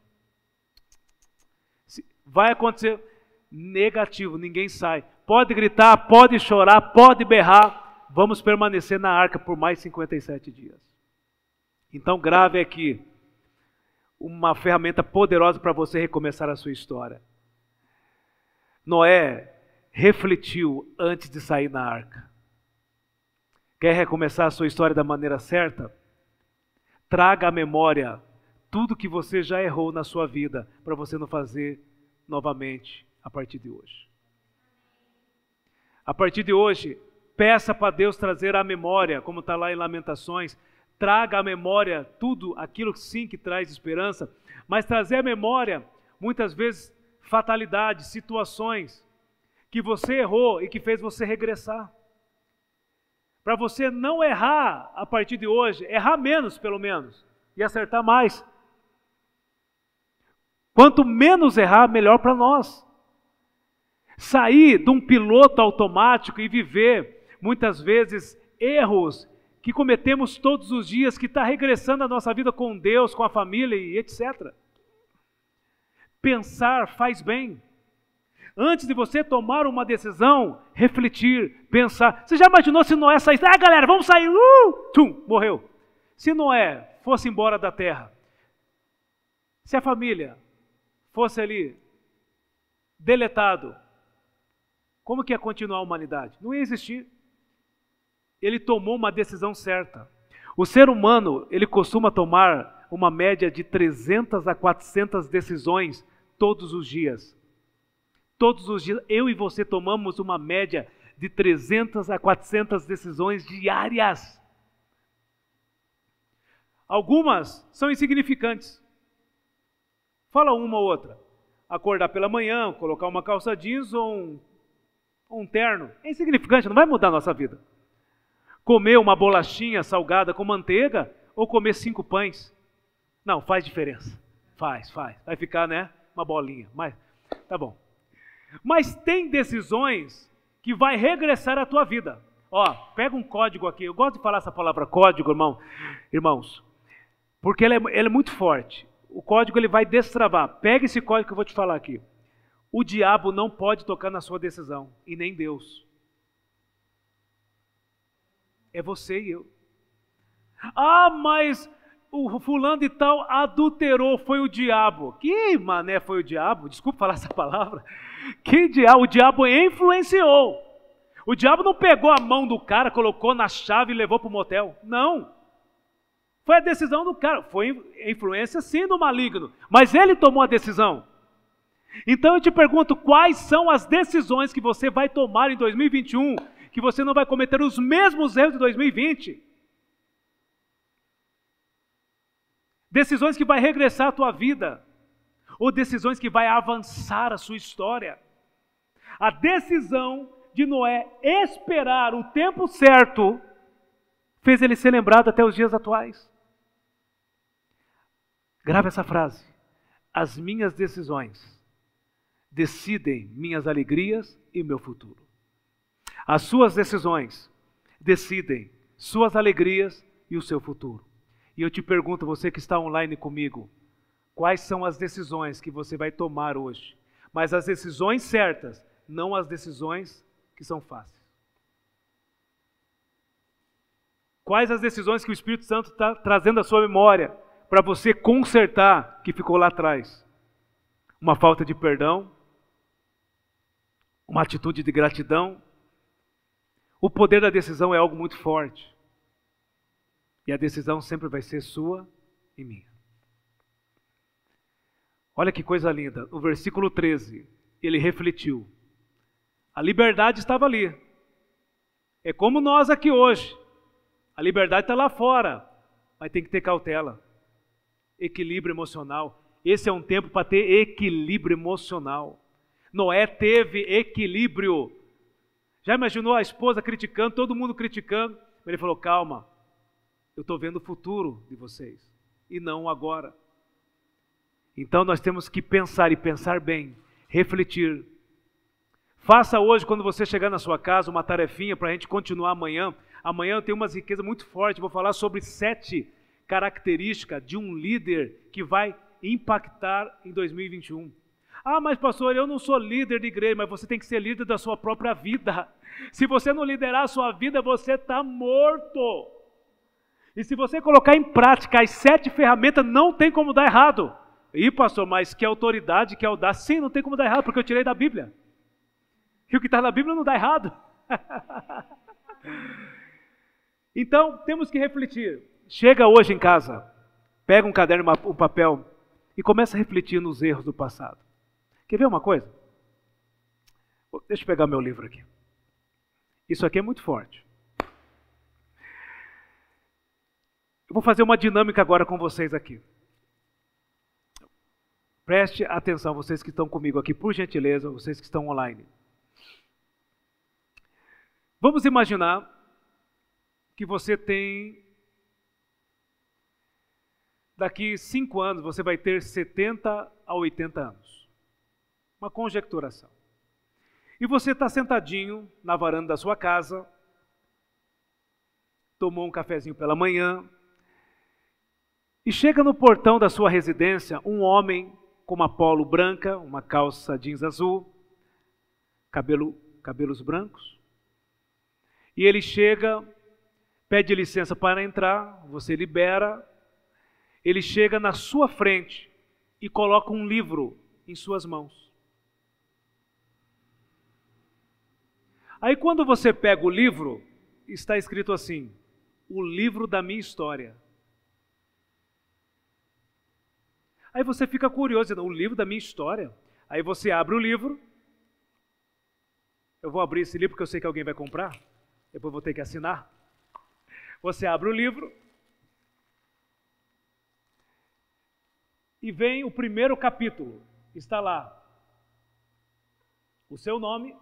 vai acontecer negativo, ninguém sai. Pode gritar, pode chorar, pode berrar, vamos permanecer na arca por mais 57 dias. Então, grave aqui uma ferramenta poderosa para você recomeçar a sua história. Noé refletiu antes de sair na arca. Quer recomeçar a sua história da maneira certa? Traga à memória tudo que você já errou na sua vida para você não fazer novamente a partir de hoje. A partir de hoje, peça para Deus trazer à memória, como está lá em Lamentações, traga à memória tudo aquilo sim que traz esperança, mas trazer à memória, muitas vezes, fatalidades, situações que você errou e que fez você regressar. Para você não errar a partir de hoje, errar menos pelo menos, e acertar mais. Quanto menos errar, melhor para nós. Sair de um piloto automático e viver, muitas vezes, erros que cometemos todos os dias, que está regressando a nossa vida com Deus, com a família e etc. Pensar faz bem. Antes de você tomar uma decisão, refletir, pensar. Você já imaginou se Noé saísse? Ah, galera, vamos sair! Uh! Tum, morreu. Se Noé fosse embora da terra, se a família fosse ali deletado, como que ia continuar a humanidade? Não ia existir. Ele tomou uma decisão certa. O ser humano, ele costuma tomar uma média de 300 a 400 decisões todos os dias. Todos os dias, eu e você tomamos uma média de 300 a 400 decisões diárias. Algumas são insignificantes. Fala uma ou outra. Acordar pela manhã, colocar uma calça jeans ou um, um terno. É insignificante, não vai mudar a nossa vida. Comer uma bolachinha salgada com manteiga ou comer cinco pães. Não, faz diferença. Faz, faz. Vai ficar, né? Uma bolinha. Mas, tá bom. Mas tem decisões que vai regressar à tua vida. Ó, pega um código aqui. Eu gosto de falar essa palavra código, irmão, irmãos, porque ela é, ela é muito forte. O código ele vai destravar. Pega esse código que eu vou te falar aqui. O diabo não pode tocar na sua decisão e nem Deus. É você e eu. Ah, mas o fulano de tal adulterou, foi o diabo. Que mané foi o diabo? Desculpa falar essa palavra. Que diabo? O diabo influenciou. O diabo não pegou a mão do cara, colocou na chave e levou para o motel. Não. Foi a decisão do cara. Foi influência sim do maligno. Mas ele tomou a decisão. Então eu te pergunto: quais são as decisões que você vai tomar em 2021 que você não vai cometer os mesmos erros de 2020? Decisões que vai regressar à tua vida ou decisões que vai avançar a sua história. A decisão de Noé esperar o tempo certo fez ele ser lembrado até os dias atuais. Grave essa frase. As minhas decisões decidem minhas alegrias e meu futuro. As suas decisões decidem suas alegrias e o seu futuro. E eu te pergunto, você que está online comigo, quais são as decisões que você vai tomar hoje. Mas as decisões certas, não as decisões que são fáceis. Quais as decisões que o Espírito Santo está trazendo à sua memória para você consertar que ficou lá atrás? Uma falta de perdão, uma atitude de gratidão. O poder da decisão é algo muito forte. E a decisão sempre vai ser sua e minha. Olha que coisa linda. No versículo 13, ele refletiu. A liberdade estava ali. É como nós aqui hoje. A liberdade está lá fora, mas tem que ter cautela, equilíbrio emocional. Esse é um tempo para ter equilíbrio emocional. Noé teve equilíbrio. Já imaginou a esposa criticando, todo mundo criticando? Ele falou: calma, eu estou vendo o futuro de vocês e não agora. Então nós temos que pensar e pensar bem, refletir. Faça hoje, quando você chegar na sua casa, uma tarefinha para a gente continuar amanhã. Amanhã eu tenho umas riquezas muito fortes, vou falar sobre sete características de um líder que vai impactar em 2021. Ah, mas pastor, eu não sou líder de igreja, mas você tem que ser líder da sua própria vida. Se você não liderar a sua vida, você está morto. E se você colocar em prática as sete ferramentas, não tem como dar errado. E pastor, mas que autoridade, que audácia. Sim, não tem como dar errado, porque eu tirei da Bíblia. E o que está na Bíblia não dá errado. então, temos que refletir. Chega hoje em casa, pega um caderno, um papel e começa a refletir nos erros do passado. Quer ver uma coisa? Deixa eu pegar meu livro aqui. Isso aqui é muito forte. Eu vou fazer uma dinâmica agora com vocês aqui. Preste atenção, vocês que estão comigo aqui, por gentileza, vocês que estão online. Vamos imaginar que você tem. Daqui cinco anos você vai ter 70 a 80 anos. Uma conjecturação. E você está sentadinho na varanda da sua casa, tomou um cafezinho pela manhã, e chega no portão da sua residência um homem com uma polo branca, uma calça jeans azul, cabelo, cabelos brancos. E ele chega, pede licença para entrar, você libera. Ele chega na sua frente e coloca um livro em suas mãos. Aí quando você pega o livro, está escrito assim: O livro da minha história. Aí você fica curioso, o livro da minha história. Aí você abre o livro. Eu vou abrir esse livro porque eu sei que alguém vai comprar. Depois vou ter que assinar. Você abre o livro. E vem o primeiro capítulo. Está lá. O seu nome,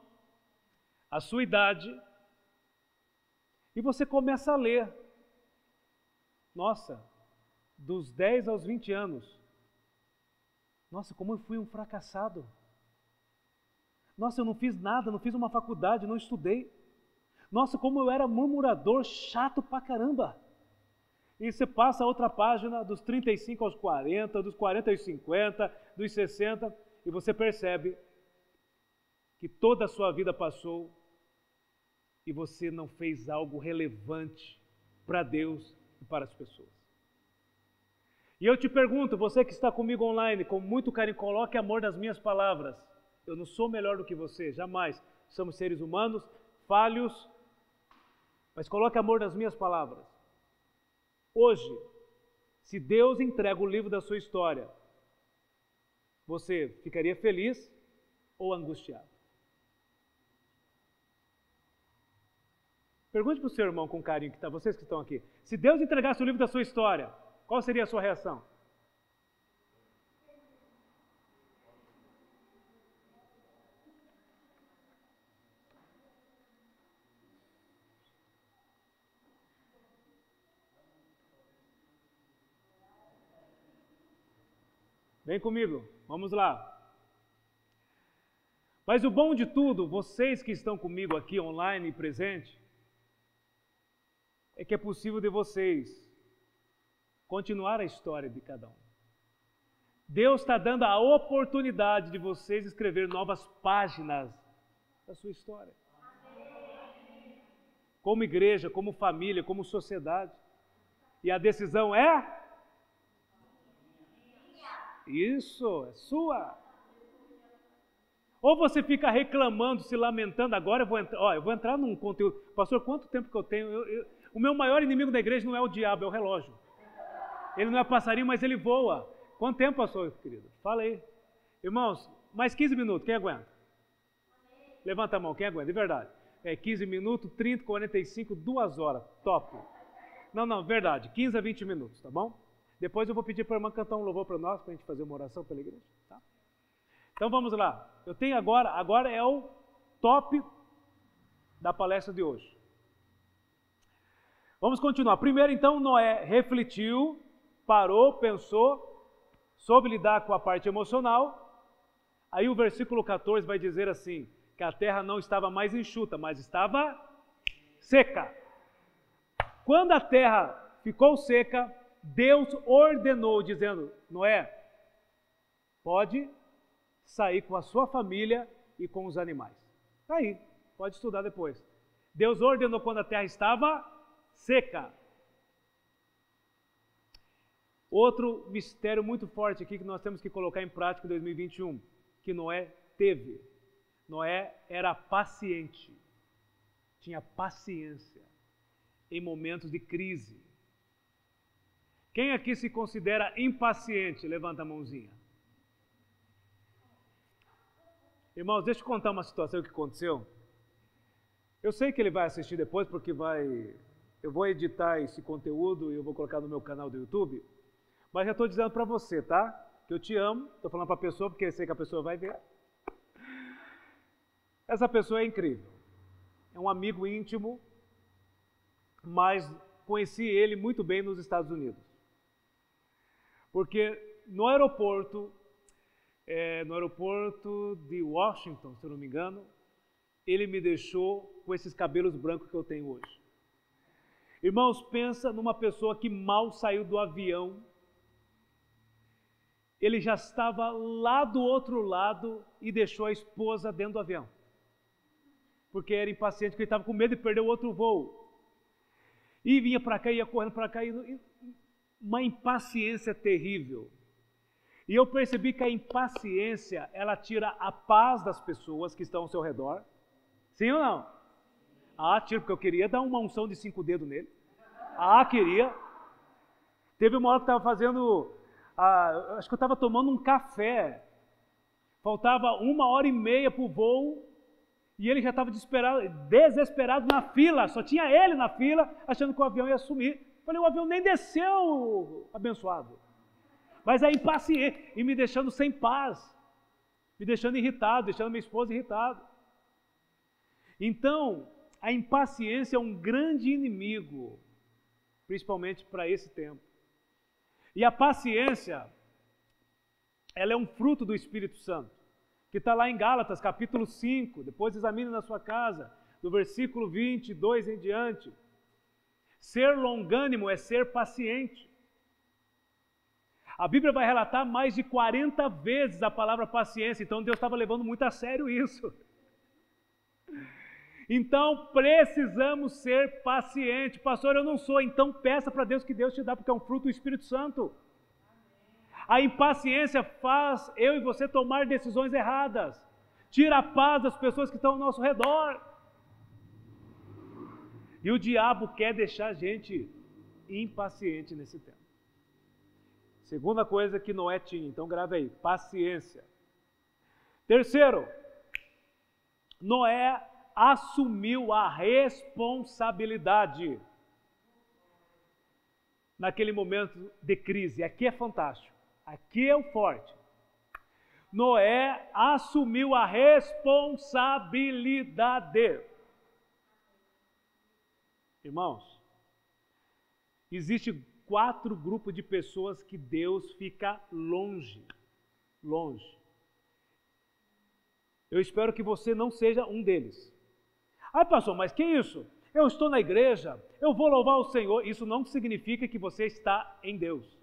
a sua idade. E você começa a ler. Nossa, dos 10 aos 20 anos. Nossa, como eu fui um fracassado. Nossa, eu não fiz nada, não fiz uma faculdade, não estudei. Nossa, como eu era murmurador, chato pra caramba. E você passa a outra página, dos 35 aos 40, dos 40 aos 50, dos 60, e você percebe que toda a sua vida passou e você não fez algo relevante para Deus e para as pessoas. E eu te pergunto, você que está comigo online, com muito carinho, coloque amor nas minhas palavras. Eu não sou melhor do que você, jamais. Somos seres humanos, falhos, mas coloque amor nas minhas palavras. Hoje, se Deus entrega o livro da sua história, você ficaria feliz ou angustiado? Pergunte para o seu irmão com carinho, que tá, vocês que estão aqui. Se Deus entregasse o livro da sua história, qual seria a sua reação? Vem comigo, vamos lá. Mas o bom de tudo, vocês que estão comigo aqui online e presente, é que é possível de vocês continuar a história de cada um. Deus está dando a oportunidade de vocês escrever novas páginas da sua história. Como igreja, como família, como sociedade. E a decisão é? Isso, é sua. Ou você fica reclamando, se lamentando, agora eu vou entrar, ó, eu vou entrar num conteúdo. Pastor, quanto tempo que eu tenho? Eu, eu, o meu maior inimigo da igreja não é o diabo, é o relógio. Ele não é passarinho, mas ele voa. Quanto tempo passou, querido? Fala aí. Irmãos, mais 15 minutos, quem aguenta? Levanta a mão, quem aguenta? De verdade. É 15 minutos, 30, 45, 2 horas. Top. Não, não, verdade. 15 a 20 minutos, tá bom? Depois eu vou pedir para a irmã cantar um louvor para nós, para a gente fazer uma oração pela igreja. Tá? Então vamos lá. Eu tenho agora, agora é o top da palestra de hoje. Vamos continuar. Primeiro, então, Noé refletiu parou, pensou, soube lidar com a parte emocional. Aí o versículo 14 vai dizer assim: que a terra não estava mais enxuta, mas estava seca. Quando a terra ficou seca, Deus ordenou, dizendo: Noé, pode sair com a sua família e com os animais. Está aí, pode estudar depois. Deus ordenou quando a terra estava seca. Outro mistério muito forte aqui que nós temos que colocar em prática em 2021, que Noé teve. Noé era paciente, tinha paciência em momentos de crise. Quem aqui se considera impaciente? Levanta a mãozinha. Irmãos, deixa eu contar uma situação que aconteceu. Eu sei que ele vai assistir depois porque vai eu vou editar esse conteúdo e eu vou colocar no meu canal do YouTube. Mas já estou dizendo para você, tá? Que eu te amo. Estou falando para a pessoa porque eu sei que a pessoa vai ver. Essa pessoa é incrível. É um amigo íntimo, mas conheci ele muito bem nos Estados Unidos. Porque no aeroporto, é, no aeroporto de Washington, se eu não me engano, ele me deixou com esses cabelos brancos que eu tenho hoje. Irmãos, pensa numa pessoa que mal saiu do avião. Ele já estava lá do outro lado e deixou a esposa dentro do avião. Porque era impaciente, porque ele estava com medo de perder o outro voo. E vinha para cá, ia correndo para cá, e uma impaciência terrível. E eu percebi que a impaciência, ela tira a paz das pessoas que estão ao seu redor. Sim ou não? Ah, tira, porque eu queria dar uma unção de cinco dedos nele. Ah, queria. Teve uma hora que estava fazendo, ah, acho que eu estava tomando um café. Faltava uma hora e meia para o voo. E ele já estava desesperado, desesperado na fila. Só tinha ele na fila, achando que o avião ia sumir. Falei, o avião nem desceu, abençoado mas é impaciente e me deixando sem paz, me deixando irritado, deixando minha esposa irritada. Então, a impaciência é um grande inimigo, principalmente para esse tempo. E a paciência, ela é um fruto do Espírito Santo, que está lá em Gálatas, capítulo 5, depois examine na sua casa, do versículo 22 em diante. Ser longânimo é ser paciente. A Bíblia vai relatar mais de 40 vezes a palavra paciência, então Deus estava levando muito a sério isso. Então precisamos ser pacientes. Pastor, eu não sou, então peça para Deus que Deus te dá, porque é um fruto do Espírito Santo. A impaciência faz eu e você tomar decisões erradas, tira a paz das pessoas que estão ao nosso redor. E o diabo quer deixar a gente impaciente nesse tempo. Segunda coisa que Noé tinha, então grave aí, paciência. Terceiro, Noé assumiu a responsabilidade naquele momento de crise. Aqui é fantástico, aqui é o forte. Noé assumiu a responsabilidade. Irmãos, existe quatro grupos de pessoas que Deus fica longe. Longe. Eu espero que você não seja um deles. Ai, pastor, mas que isso? Eu estou na igreja, eu vou louvar o Senhor. Isso não significa que você está em Deus.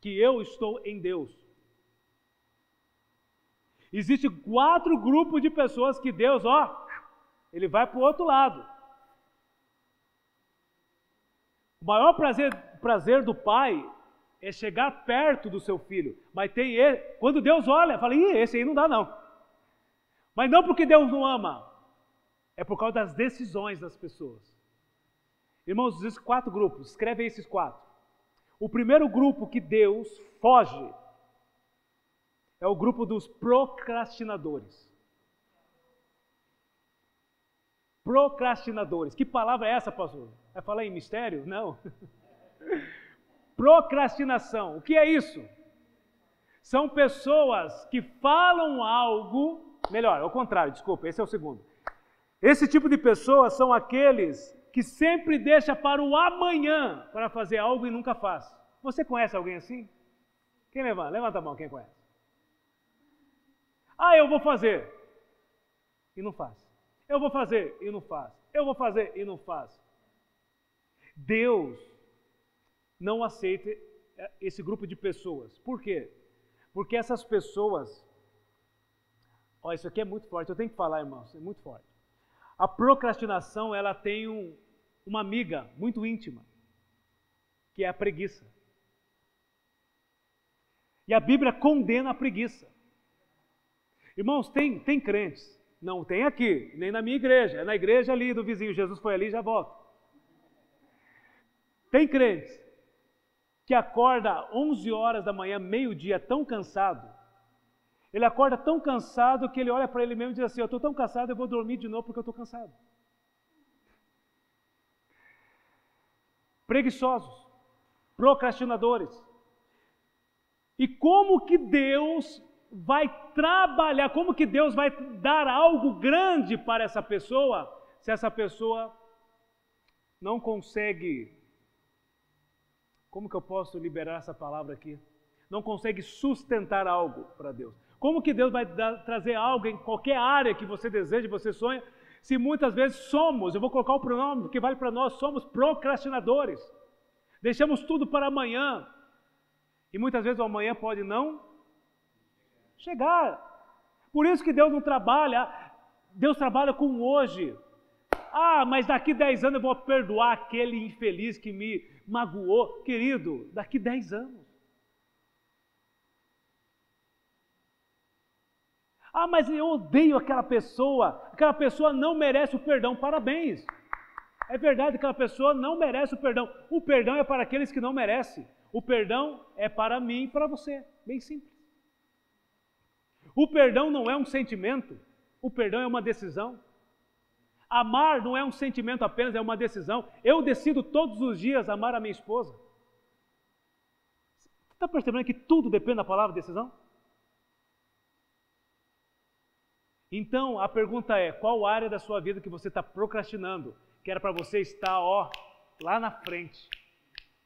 Que eu estou em Deus. Existem quatro grupos de pessoas que Deus, ó, ele vai para o outro lado. O maior prazer, prazer do pai é chegar perto do seu filho. Mas tem ele, quando Deus olha, fala, ih, esse aí não dá não. Mas não porque Deus não ama, é por causa das decisões das pessoas. Irmãos, existem quatro grupos, escreve esses quatro. O primeiro grupo que Deus foge é o grupo dos procrastinadores. Procrastinadores. Que palavra é essa, pastor? Vai falar em mistério? Não. Procrastinação. O que é isso? São pessoas que falam algo, melhor, ao contrário, desculpa, esse é o segundo. Esse tipo de pessoas são aqueles que sempre deixa para o amanhã para fazer algo e nunca faz. Você conhece alguém assim? Quem levanta? Levanta a mão, quem conhece? Ah, eu vou fazer. E não faz. Eu vou fazer e não faz. Eu vou fazer e não faz. Deus não aceita é, esse grupo de pessoas. Por quê? Porque essas pessoas. Olha, isso aqui é muito forte, eu tenho que falar, irmãos, é muito forte. A procrastinação, ela tem um, uma amiga muito íntima, que é a preguiça. E a Bíblia condena a preguiça. Irmãos, tem, tem crentes, não tem aqui, nem na minha igreja, é na igreja ali do vizinho. Jesus foi ali e já volta. Tem crentes que acorda 11 horas da manhã, meio-dia, tão cansado. Ele acorda tão cansado que ele olha para ele mesmo e diz assim: Eu estou tão cansado, eu vou dormir de novo porque eu estou cansado. Preguiçosos, procrastinadores. E como que Deus vai trabalhar, como que Deus vai dar algo grande para essa pessoa, se essa pessoa não consegue como que eu posso liberar essa palavra aqui? Não consegue sustentar algo para Deus. Como que Deus vai dar, trazer algo em qualquer área que você deseja, você sonha, se muitas vezes somos, eu vou colocar o pronome que vale para nós, somos procrastinadores. Deixamos tudo para amanhã. E muitas vezes o amanhã pode não chegar. Por isso que Deus não trabalha, Deus trabalha com hoje. Ah, mas daqui 10 anos eu vou perdoar aquele infeliz que me magoou. Querido, daqui 10 anos. Ah, mas eu odeio aquela pessoa. Aquela pessoa não merece o perdão. Parabéns. É verdade, aquela pessoa não merece o perdão. O perdão é para aqueles que não merecem. O perdão é para mim e para você. Bem simples. O perdão não é um sentimento. O perdão é uma decisão. Amar não é um sentimento apenas, é uma decisão. Eu decido todos os dias amar a minha esposa. Está percebendo que tudo depende da palavra decisão? Então, a pergunta é: qual área da sua vida que você está procrastinando? Que era para você estar, ó, lá na frente.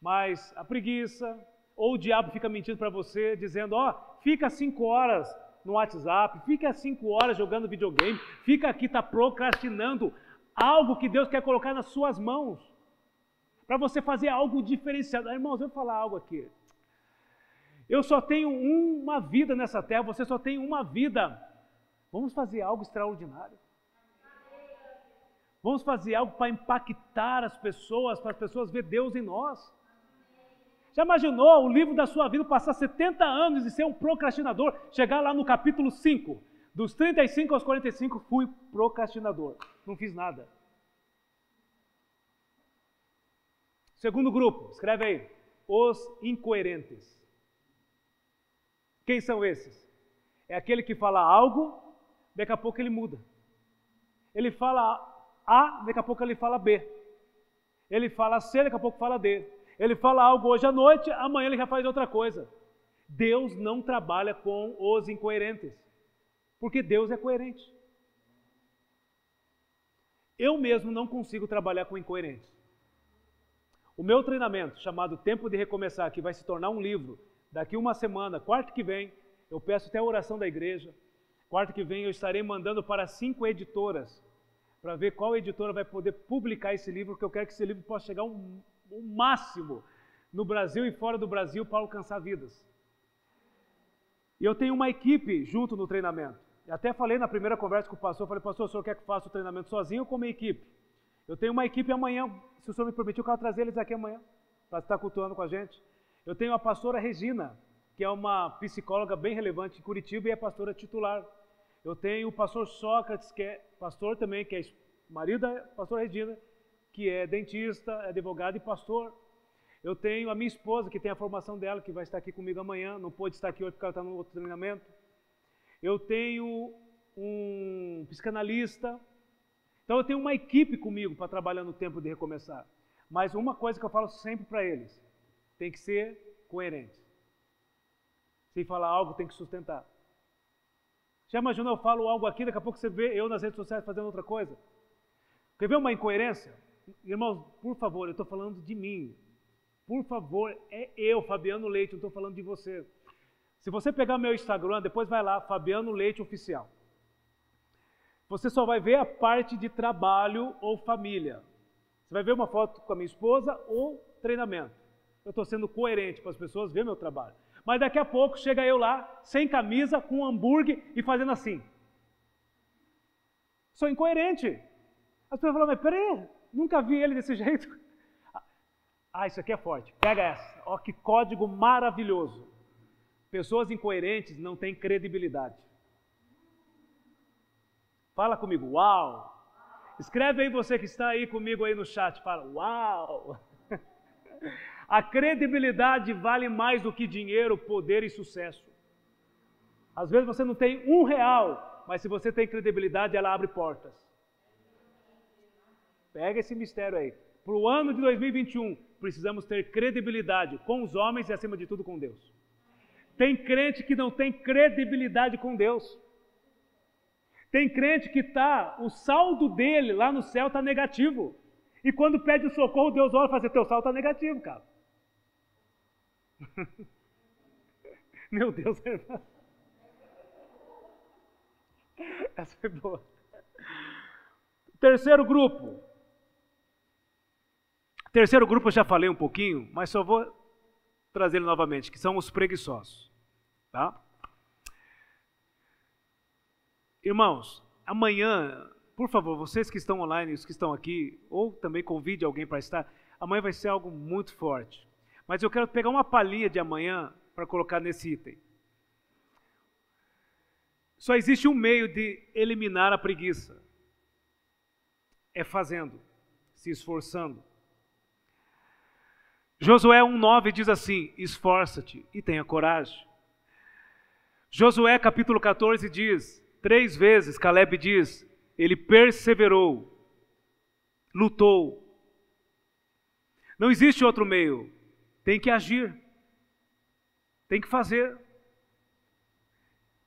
Mas a preguiça, ou o diabo fica mentindo para você, dizendo: ó, fica cinco horas no WhatsApp, fica cinco horas jogando videogame, fica aqui, está procrastinando algo que Deus quer colocar nas suas mãos, para você fazer algo diferenciado. Irmãos, eu vou falar algo aqui. Eu só tenho uma vida nessa terra, você só tem uma vida. Vamos fazer algo extraordinário. Vamos fazer algo para impactar as pessoas, para as pessoas ver Deus em nós. Já imaginou o livro da sua vida passar 70 anos e ser um procrastinador? Chegar lá no capítulo 5, dos 35 aos 45, fui procrastinador. Não fiz nada. Segundo grupo, escreve aí. Os incoerentes. Quem são esses? É aquele que fala algo, daqui a pouco ele muda. Ele fala A, daqui a pouco ele fala B. Ele fala C, daqui a pouco fala D. Ele fala algo hoje à noite, amanhã ele já faz outra coisa. Deus não trabalha com os incoerentes, porque Deus é coerente. Eu mesmo não consigo trabalhar com incoerentes. O meu treinamento, chamado Tempo de Recomeçar, que vai se tornar um livro, daqui uma semana, quarto que vem, eu peço até a oração da igreja. Quarto que vem eu estarei mandando para cinco editoras, para ver qual editora vai poder publicar esse livro, porque eu quero que esse livro possa chegar um, o máximo no Brasil e fora do Brasil para alcançar vidas. E eu tenho uma equipe junto no treinamento. E até falei na primeira conversa com o pastor, falei, pastor, o senhor quer que faça o treinamento sozinho ou com uma equipe? Eu tenho uma equipe amanhã, se o senhor me permitir, eu quero trazer eles aqui amanhã, para estar cultuando com a gente. Eu tenho a pastora Regina, que é uma psicóloga bem relevante em Curitiba e é pastora titular. Eu tenho o pastor Sócrates, que é pastor também, que é marido da pastora Regina, que é dentista, é advogado e pastor. Eu tenho a minha esposa, que tem a formação dela, que vai estar aqui comigo amanhã, não pôde estar aqui hoje porque ela está no outro treinamento. Eu tenho um psicanalista. Então eu tenho uma equipe comigo para trabalhar no tempo de recomeçar. Mas uma coisa que eu falo sempre para eles, tem que ser coerente. Se falar algo, tem que sustentar. Já imaginou eu falo algo aqui, daqui a pouco você vê eu nas redes sociais fazendo outra coisa? Quer ver uma incoerência? Irmãos, por favor, eu estou falando de mim. Por favor, é eu, Fabiano Leite, não estou falando de você. Se você pegar meu Instagram, depois vai lá, Fabiano Leite Oficial. Você só vai ver a parte de trabalho ou família. Você vai ver uma foto com a minha esposa ou treinamento. Eu estou sendo coerente para as pessoas verem meu trabalho. Mas daqui a pouco chega eu lá, sem camisa, com um hambúrguer e fazendo assim. Sou incoerente. As pessoas falam, mas peraí, Nunca vi ele desse jeito. Ah, isso aqui é forte. Pega essa. Ó, que código maravilhoso. Pessoas incoerentes não têm credibilidade. Fala comigo, uau. Escreve aí você que está aí comigo aí no chat. Fala, uau. A credibilidade vale mais do que dinheiro, poder e sucesso. Às vezes você não tem um real, mas se você tem credibilidade, ela abre portas. Pega esse mistério aí. Para o ano de 2021, precisamos ter credibilidade com os homens e, acima de tudo, com Deus. Tem crente que não tem credibilidade com Deus. Tem crente que está, o saldo dele lá no céu está negativo. E quando pede socorro, Deus olha e fala assim: teu saldo está negativo, cara. Meu Deus, irmão. Essa foi boa. Terceiro grupo. Terceiro grupo eu já falei um pouquinho, mas só vou trazer ele novamente, que são os preguiçosos. Tá? Irmãos, amanhã, por favor, vocês que estão online, os que estão aqui, ou também convide alguém para estar, amanhã vai ser algo muito forte. Mas eu quero pegar uma palhinha de amanhã para colocar nesse item. Só existe um meio de eliminar a preguiça: é fazendo, se esforçando. Josué 1,9 diz assim: esforça-te e tenha coragem. Josué capítulo 14 diz: três vezes Caleb diz, ele perseverou, lutou. Não existe outro meio, tem que agir, tem que fazer.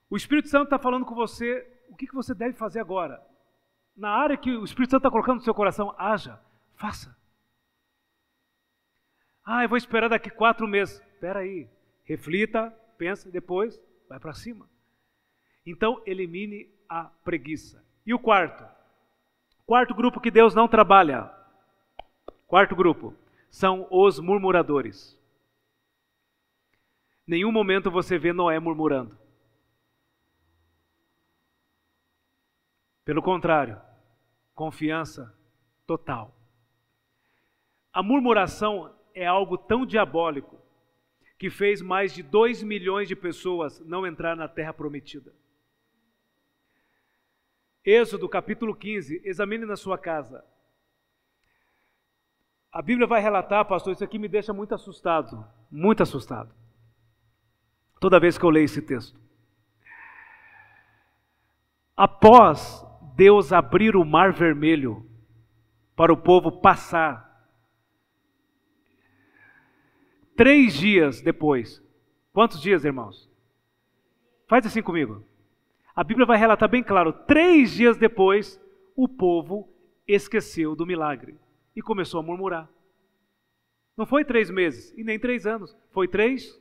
O Espírito Santo está falando com você o que, que você deve fazer agora. Na área que o Espírito Santo está colocando no seu coração, haja, faça. Ah, eu vou esperar daqui quatro meses. Espera aí, reflita, pensa, depois vai para cima. Então, elimine a preguiça. E o quarto? Quarto grupo que Deus não trabalha. Quarto grupo são os murmuradores. Nenhum momento você vê Noé murmurando. Pelo contrário, confiança total. A murmuração é algo tão diabólico que fez mais de 2 milhões de pessoas não entrar na terra prometida. Êxodo capítulo 15, examine na sua casa. A Bíblia vai relatar, pastor, isso aqui me deixa muito assustado, muito assustado. Toda vez que eu leio esse texto. Após Deus abrir o mar vermelho para o povo passar Três dias depois. Quantos dias, irmãos? Faz assim comigo. A Bíblia vai relatar bem claro: três dias depois, o povo esqueceu do milagre e começou a murmurar. Não foi três meses e nem três anos, foi três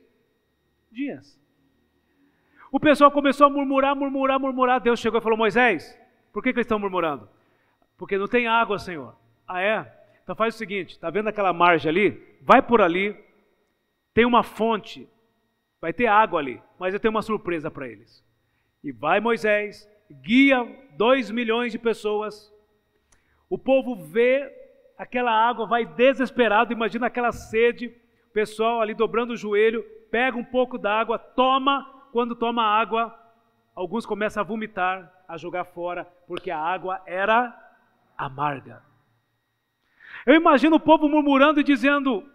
dias. O pessoal começou a murmurar, murmurar, murmurar. Deus chegou e falou: Moisés, por que, que eles estão murmurando? Porque não tem água, Senhor. Ah, é? Então faz o seguinte: está vendo aquela margem ali? Vai por ali, tem uma fonte, vai ter água ali, mas eu tenho uma surpresa para eles. E vai Moisés, guia dois milhões de pessoas. O povo vê aquela água, vai desesperado, imagina aquela sede, o pessoal ali dobrando o joelho, pega um pouco d'água, toma, quando toma água, alguns começam a vomitar, a jogar fora, porque a água era amarga. Eu imagino o povo murmurando e dizendo: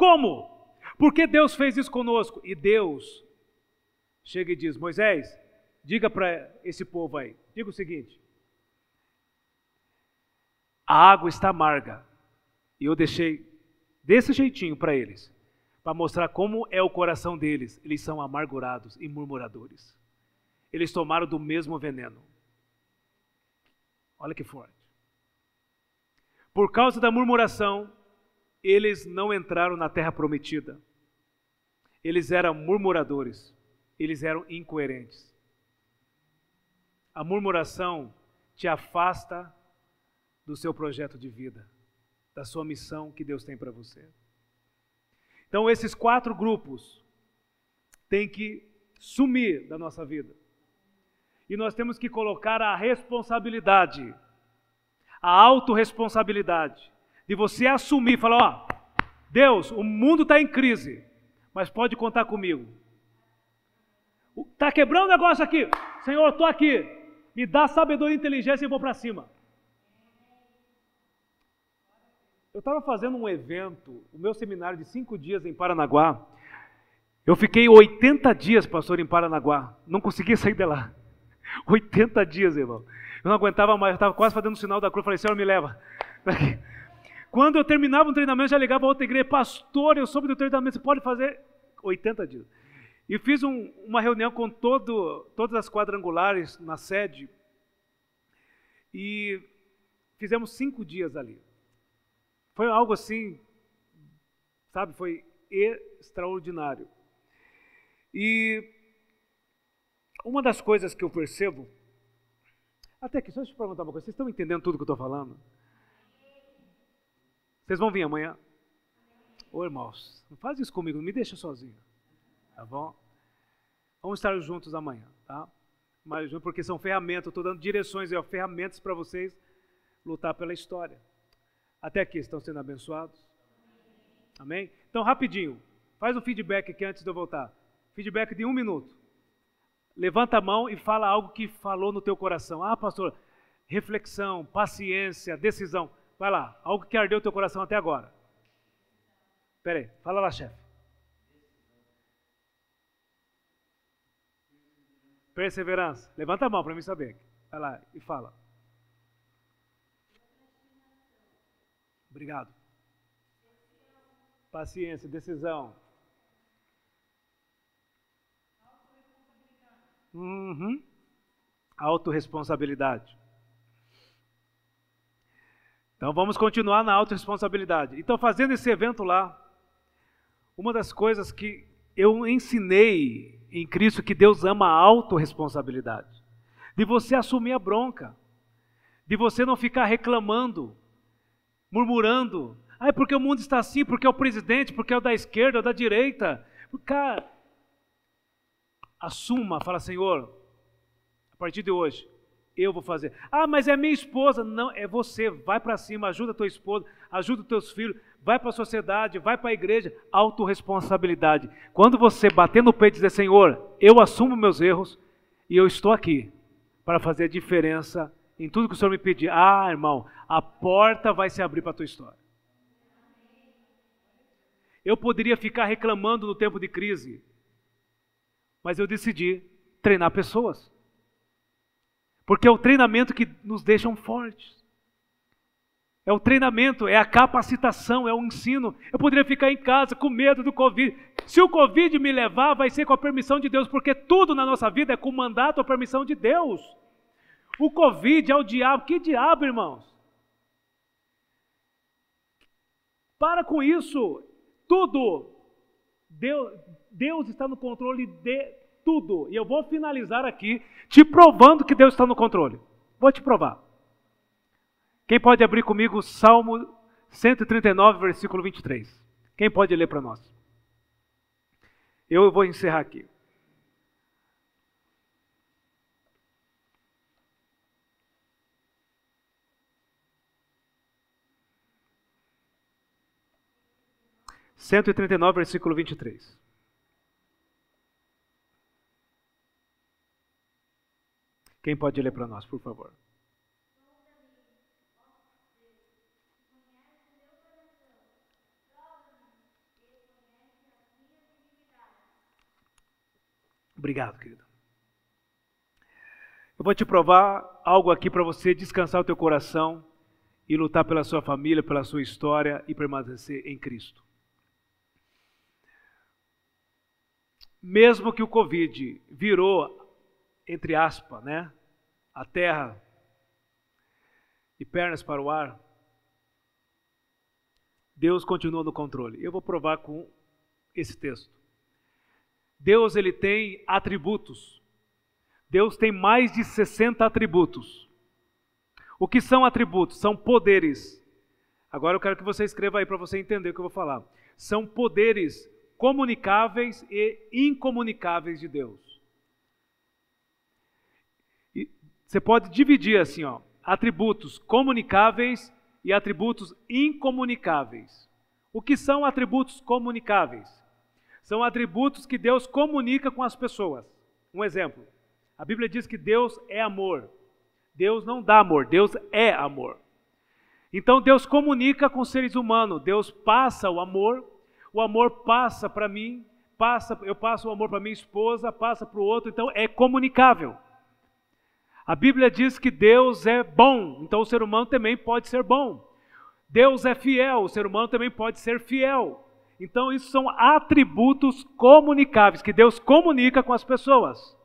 como? Porque Deus fez isso conosco. E Deus chega e diz: Moisés, diga para esse povo aí, diga o seguinte: a água está amarga. E eu deixei desse jeitinho para eles, para mostrar como é o coração deles. Eles são amargurados e murmuradores. Eles tomaram do mesmo veneno. Olha que forte. Por causa da murmuração, eles não entraram na terra prometida. Eles eram murmuradores, eles eram incoerentes. A murmuração te afasta do seu projeto de vida, da sua missão que Deus tem para você. Então, esses quatro grupos têm que sumir da nossa vida. E nós temos que colocar a responsabilidade, a autorresponsabilidade de você assumir, falar, ó, Deus, o mundo está em crise, mas pode contar comigo. Está quebrando o negócio aqui, Senhor, estou aqui, me dá sabedoria e inteligência e vou para cima. Eu estava fazendo um evento, o meu seminário de cinco dias em Paranaguá. Eu fiquei 80 dias, pastor, em Paranaguá. Não conseguia sair de lá. 80 dias, irmão. Eu não aguentava mais, eu estava quase fazendo o sinal da cruz. Falei, Senhor, me leva. Quando eu terminava um treinamento, já ligava a outra igreja, pastor, eu soube do treinamento, você pode fazer 80 dias. E fiz um, uma reunião com todo, todas as quadrangulares na sede. E fizemos cinco dias ali. Foi algo assim, sabe, foi extraordinário. E uma das coisas que eu percebo, Até aqui, só deixa eu perguntar uma coisa. Vocês estão entendendo tudo que eu estou falando? Vocês vão vir amanhã? Ô irmãos, não faz isso comigo, não me deixa sozinho. Tá bom? Vamos estar juntos amanhã, tá? Mas porque são ferramentas, eu estou dando direções e ferramentas para vocês lutar pela história. Até aqui, estão sendo abençoados? Amém? Então, rapidinho, faz um feedback aqui antes de eu voltar. Feedback de um minuto. Levanta a mão e fala algo que falou no teu coração. Ah, pastor, reflexão, paciência, decisão. Vai lá, algo que ardeu teu coração até agora. Espera aí, fala lá, chefe. Perseverança. Levanta a mão para mim saber. Vai lá e fala. Obrigado. Paciência, decisão. Uhum. Autoresponsabilidade. Então vamos continuar na autorresponsabilidade. Então, fazendo esse evento lá, uma das coisas que eu ensinei em Cristo que Deus ama a autorresponsabilidade. De você assumir a bronca. De você não ficar reclamando, murmurando. Ah, é porque o mundo está assim, porque é o presidente, porque é o da esquerda, ou da direita. Cara, assuma, fala, Senhor, a partir de hoje, eu vou fazer. Ah, mas é minha esposa. Não, é você. Vai para cima, ajuda a tua esposa, ajuda os teus filhos, vai para a sociedade, vai para a igreja. Autoresponsabilidade. Quando você bater no peito e dizer, Senhor, eu assumo meus erros e eu estou aqui para fazer a diferença em tudo que o Senhor me pedir. Ah, irmão, a porta vai se abrir para a tua história. Eu poderia ficar reclamando no tempo de crise, mas eu decidi treinar pessoas. Porque é o treinamento que nos deixa fortes. É o treinamento, é a capacitação, é o ensino. Eu poderia ficar em casa com medo do Covid. Se o Covid me levar, vai ser com a permissão de Deus, porque tudo na nossa vida é com mandato ou permissão de Deus. O Covid é o diabo. Que diabo, irmãos? Para com isso. Tudo. Deus, Deus está no controle de tudo. E eu vou finalizar aqui te provando que Deus está no controle. Vou te provar. Quem pode abrir comigo Salmo 139, versículo 23? Quem pode ler para nós? Eu vou encerrar aqui. Cento e trinta e nove, versículo vinte e três. Quem pode ler para nós, por favor? Obrigado, querido. Eu vou te provar algo aqui para você descansar o teu coração e lutar pela sua família, pela sua história e permanecer em Cristo. Mesmo que o Covid virou entre aspas, né? A terra e pernas para o ar. Deus continua no controle. Eu vou provar com esse texto. Deus ele tem atributos. Deus tem mais de 60 atributos. O que são atributos? São poderes. Agora eu quero que você escreva aí para você entender o que eu vou falar. São poderes comunicáveis e incomunicáveis de Deus. Você pode dividir assim, ó, atributos comunicáveis e atributos incomunicáveis. O que são atributos comunicáveis? São atributos que Deus comunica com as pessoas. Um exemplo: a Bíblia diz que Deus é amor. Deus não dá amor, Deus é amor. Então Deus comunica com os seres humanos, Deus passa o amor, o amor passa para mim, passa, eu passo o amor para minha esposa, passa para o outro, então é comunicável. A Bíblia diz que Deus é bom, então o ser humano também pode ser bom. Deus é fiel, o ser humano também pode ser fiel. Então, isso são atributos comunicáveis, que Deus comunica com as pessoas.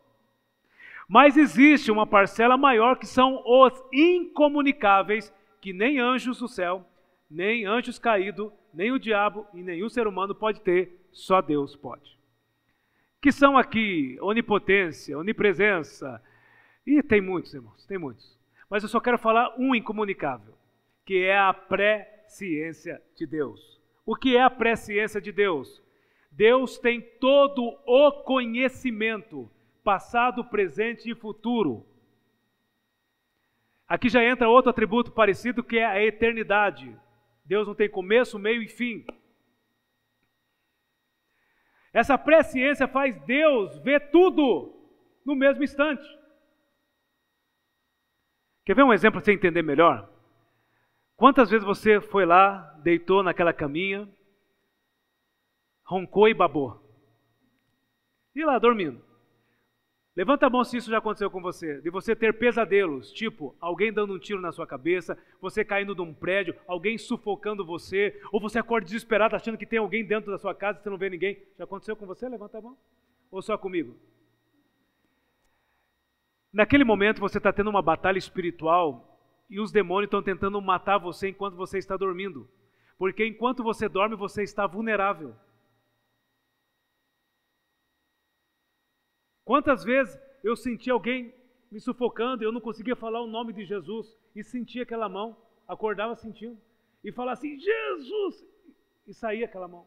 Mas existe uma parcela maior que são os incomunicáveis, que nem anjos do céu, nem anjos caídos, nem o diabo e nenhum ser humano pode ter, só Deus pode. Que são aqui onipotência, onipresença, e tem muitos, irmãos, tem muitos. Mas eu só quero falar um incomunicável, que é a pré-ciência de Deus. O que é a pré-ciência de Deus? Deus tem todo o conhecimento, passado, presente e futuro. Aqui já entra outro atributo parecido que é a eternidade. Deus não tem começo, meio e fim. Essa presciência faz Deus ver tudo no mesmo instante. Quer ver um exemplo para você entender melhor? Quantas vezes você foi lá, deitou naquela caminha, roncou e babou? E lá dormindo? Levanta a mão se isso já aconteceu com você, de você ter pesadelos, tipo alguém dando um tiro na sua cabeça, você caindo de um prédio, alguém sufocando você, ou você acorda desesperado achando que tem alguém dentro da sua casa e você não vê ninguém. Já aconteceu com você? Levanta a mão. Ou só comigo? Naquele momento você está tendo uma batalha espiritual e os demônios estão tentando matar você enquanto você está dormindo. Porque enquanto você dorme, você está vulnerável. Quantas vezes eu senti alguém me sufocando eu não conseguia falar o nome de Jesus e sentia aquela mão, acordava sentindo e falava assim: Jesus! E saía aquela mão.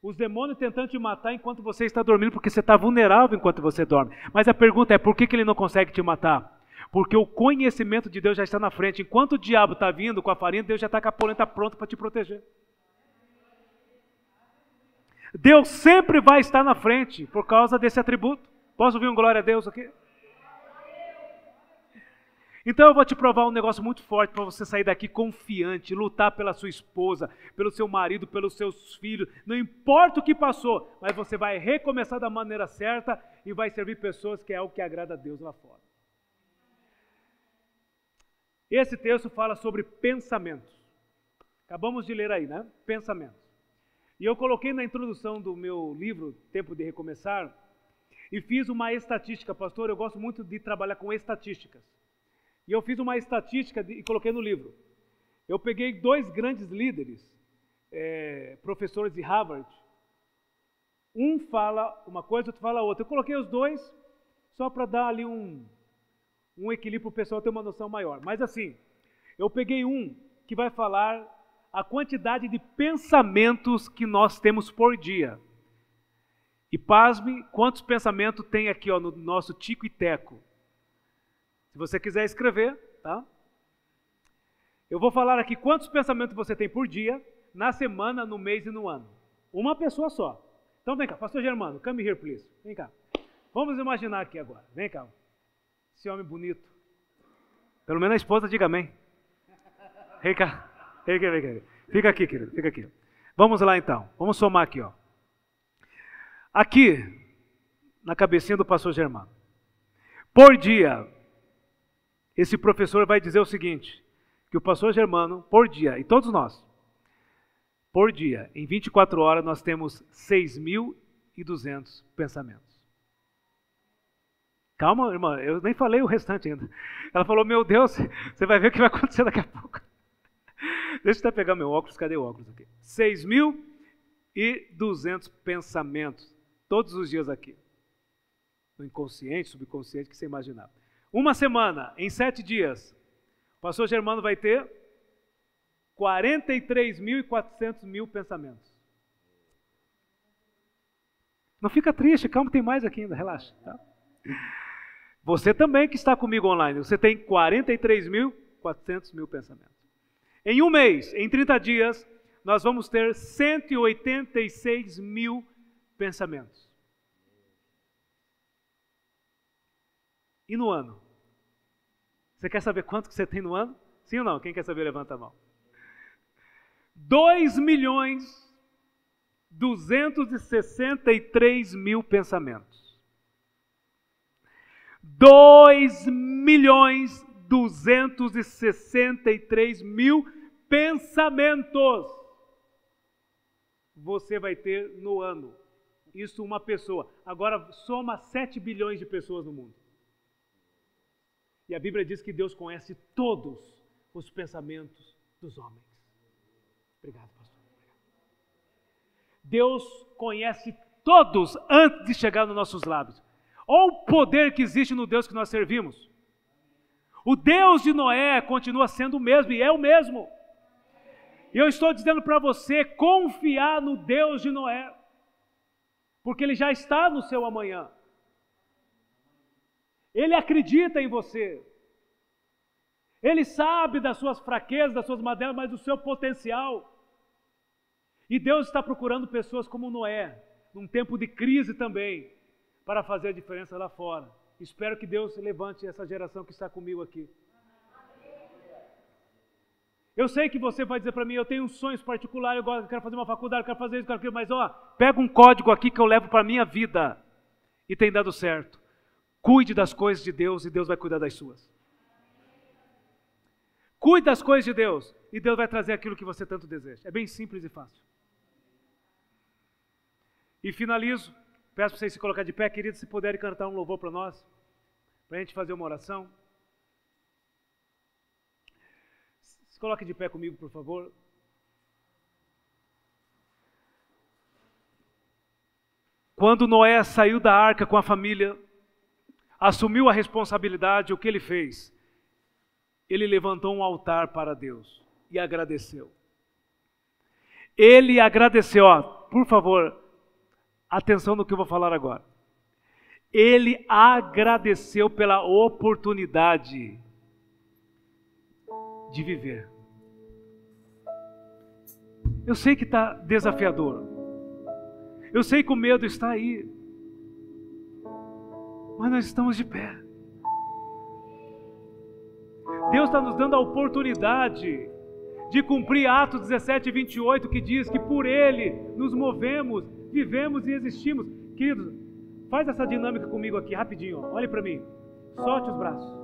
Os demônios tentando te matar enquanto você está dormindo, porque você está vulnerável enquanto você dorme. Mas a pergunta é: por que, que ele não consegue te matar? Porque o conhecimento de Deus já está na frente. Enquanto o diabo está vindo com a farinha, Deus já está com a polenta pronta para te proteger. Deus sempre vai estar na frente por causa desse atributo. Posso ouvir um glória a Deus aqui? Então eu vou te provar um negócio muito forte para você sair daqui confiante, lutar pela sua esposa, pelo seu marido, pelos seus filhos, não importa o que passou, mas você vai recomeçar da maneira certa e vai servir pessoas que é o que agrada a Deus lá fora. Esse texto fala sobre pensamentos. Acabamos de ler aí, né? Pensamentos. E eu coloquei na introdução do meu livro, Tempo de Recomeçar, e fiz uma estatística, pastor. Eu gosto muito de trabalhar com estatísticas. E eu fiz uma estatística de, e coloquei no livro. Eu peguei dois grandes líderes, é, professores de Harvard. Um fala uma coisa, outro fala outra. Eu coloquei os dois só para dar ali um, um equilíbrio para o pessoal ter uma noção maior. Mas assim, eu peguei um que vai falar a quantidade de pensamentos que nós temos por dia. E pasme, quantos pensamentos tem aqui ó, no nosso tico e teco? Se você quiser escrever, tá? Eu vou falar aqui quantos pensamentos você tem por dia, na semana, no mês e no ano. Uma pessoa só. Então vem cá, pastor Germano, come here, please. Vem cá. Vamos imaginar aqui agora. Vem cá. Esse homem bonito. Pelo menos a esposa diga amém. Vem cá. Vem cá, vem cá. Fica aqui, querido. Fica aqui. Vamos lá então. Vamos somar aqui, ó. Aqui, na cabecinha do pastor Germano. Por dia, esse professor vai dizer o seguinte: que o pastor Germano, por dia, e todos nós, por dia, em 24 horas, nós temos 6.200 pensamentos. Calma, irmã, eu nem falei o restante ainda. Ela falou: Meu Deus, você vai ver o que vai acontecer daqui a pouco. Deixa eu até pegar meu óculos, cadê o óculos aqui? 6.200 pensamentos, todos os dias aqui. No inconsciente, subconsciente, que você imaginar. Uma semana, em sete dias, o pastor Germano vai ter 43.400 mil pensamentos. Não fica triste, calma, tem mais aqui ainda, relaxa. Tá? Você também que está comigo online, você tem 43.400 mil pensamentos. Em um mês, em 30 dias, nós vamos ter 186 mil pensamentos. E no ano? Você quer saber quanto que você tem no ano? Sim ou não? Quem quer saber, levanta a mão. 2 milhões 263 mil pensamentos. 2 milhões 263 mil pensamentos você vai ter no ano. Isso uma pessoa. Agora soma 7 bilhões de pessoas no mundo. E a Bíblia diz que Deus conhece todos os pensamentos dos homens. Obrigado, pastor. Deus conhece todos antes de chegar nos nossos lábios. Olha o poder que existe no Deus que nós servimos. O Deus de Noé continua sendo o mesmo e é o mesmo. E eu estou dizendo para você confiar no Deus de Noé, porque Ele já está no seu amanhã. Ele acredita em você. Ele sabe das suas fraquezas, das suas madeiras, mas do seu potencial. E Deus está procurando pessoas como Noé, num tempo de crise também, para fazer a diferença lá fora. Espero que Deus levante essa geração que está comigo aqui. Eu sei que você vai dizer para mim, eu tenho sonhos particulares, eu quero fazer uma faculdade, eu quero fazer isso, eu quero aquilo, mas ó, pega um código aqui que eu levo para a minha vida e tem dado certo. Cuide das coisas de Deus e Deus vai cuidar das suas. Cuide das coisas de Deus e Deus vai trazer aquilo que você tanto deseja. É bem simples e fácil. E finalizo. Peço para vocês se colocar de pé, queridos, se puderem cantar um louvor para nós, para a gente fazer uma oração. Se coloque de pé comigo, por favor. Quando Noé saiu da arca com a família, assumiu a responsabilidade, o que ele fez? Ele levantou um altar para Deus e agradeceu. Ele agradeceu, ó, por favor, Atenção no que eu vou falar agora. Ele agradeceu pela oportunidade de viver. Eu sei que está desafiador. Eu sei que o medo está aí. Mas nós estamos de pé. Deus está nos dando a oportunidade de cumprir Atos 17 e 28, que diz que por Ele nos movemos vivemos e existimos. Queridos, faz essa dinâmica comigo aqui rapidinho. Olhe para mim. Solte os braços.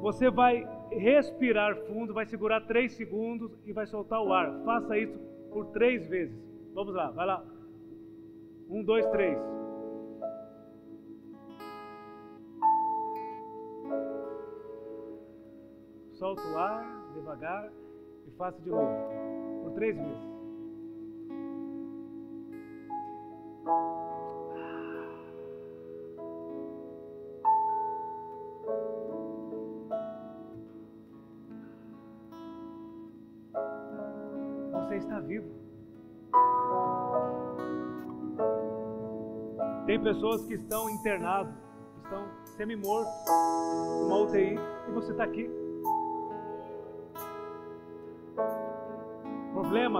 Você vai respirar fundo, vai segurar três segundos e vai soltar o ar. Faça isso por três vezes. Vamos lá, vai lá. Um, dois, três. Solta o ar devagar e faça de novo. Por três vezes. Você está vivo. Tem pessoas que estão internadas, estão semi-mortos, numa UTI, e você está aqui.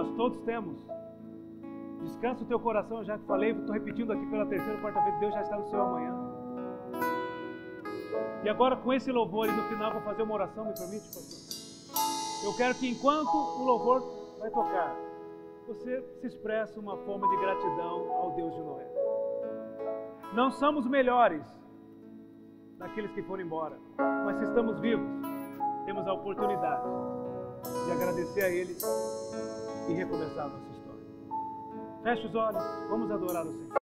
Problemas todos temos. Descansa o teu coração, já que falei, estou repetindo aqui pela terceira, quarta vez, Deus já está no seu amanhã. E agora com esse louvor e no final vou fazer uma oração, me permite, pastor? Eu quero que enquanto o louvor vai tocar, você se expresse uma forma de gratidão ao Deus de Noé. Não somos melhores daqueles que foram embora, mas se estamos vivos, temos a oportunidade de agradecer a Ele e recomeçar a nossa Feche os olhos, vamos adorar o Senhor.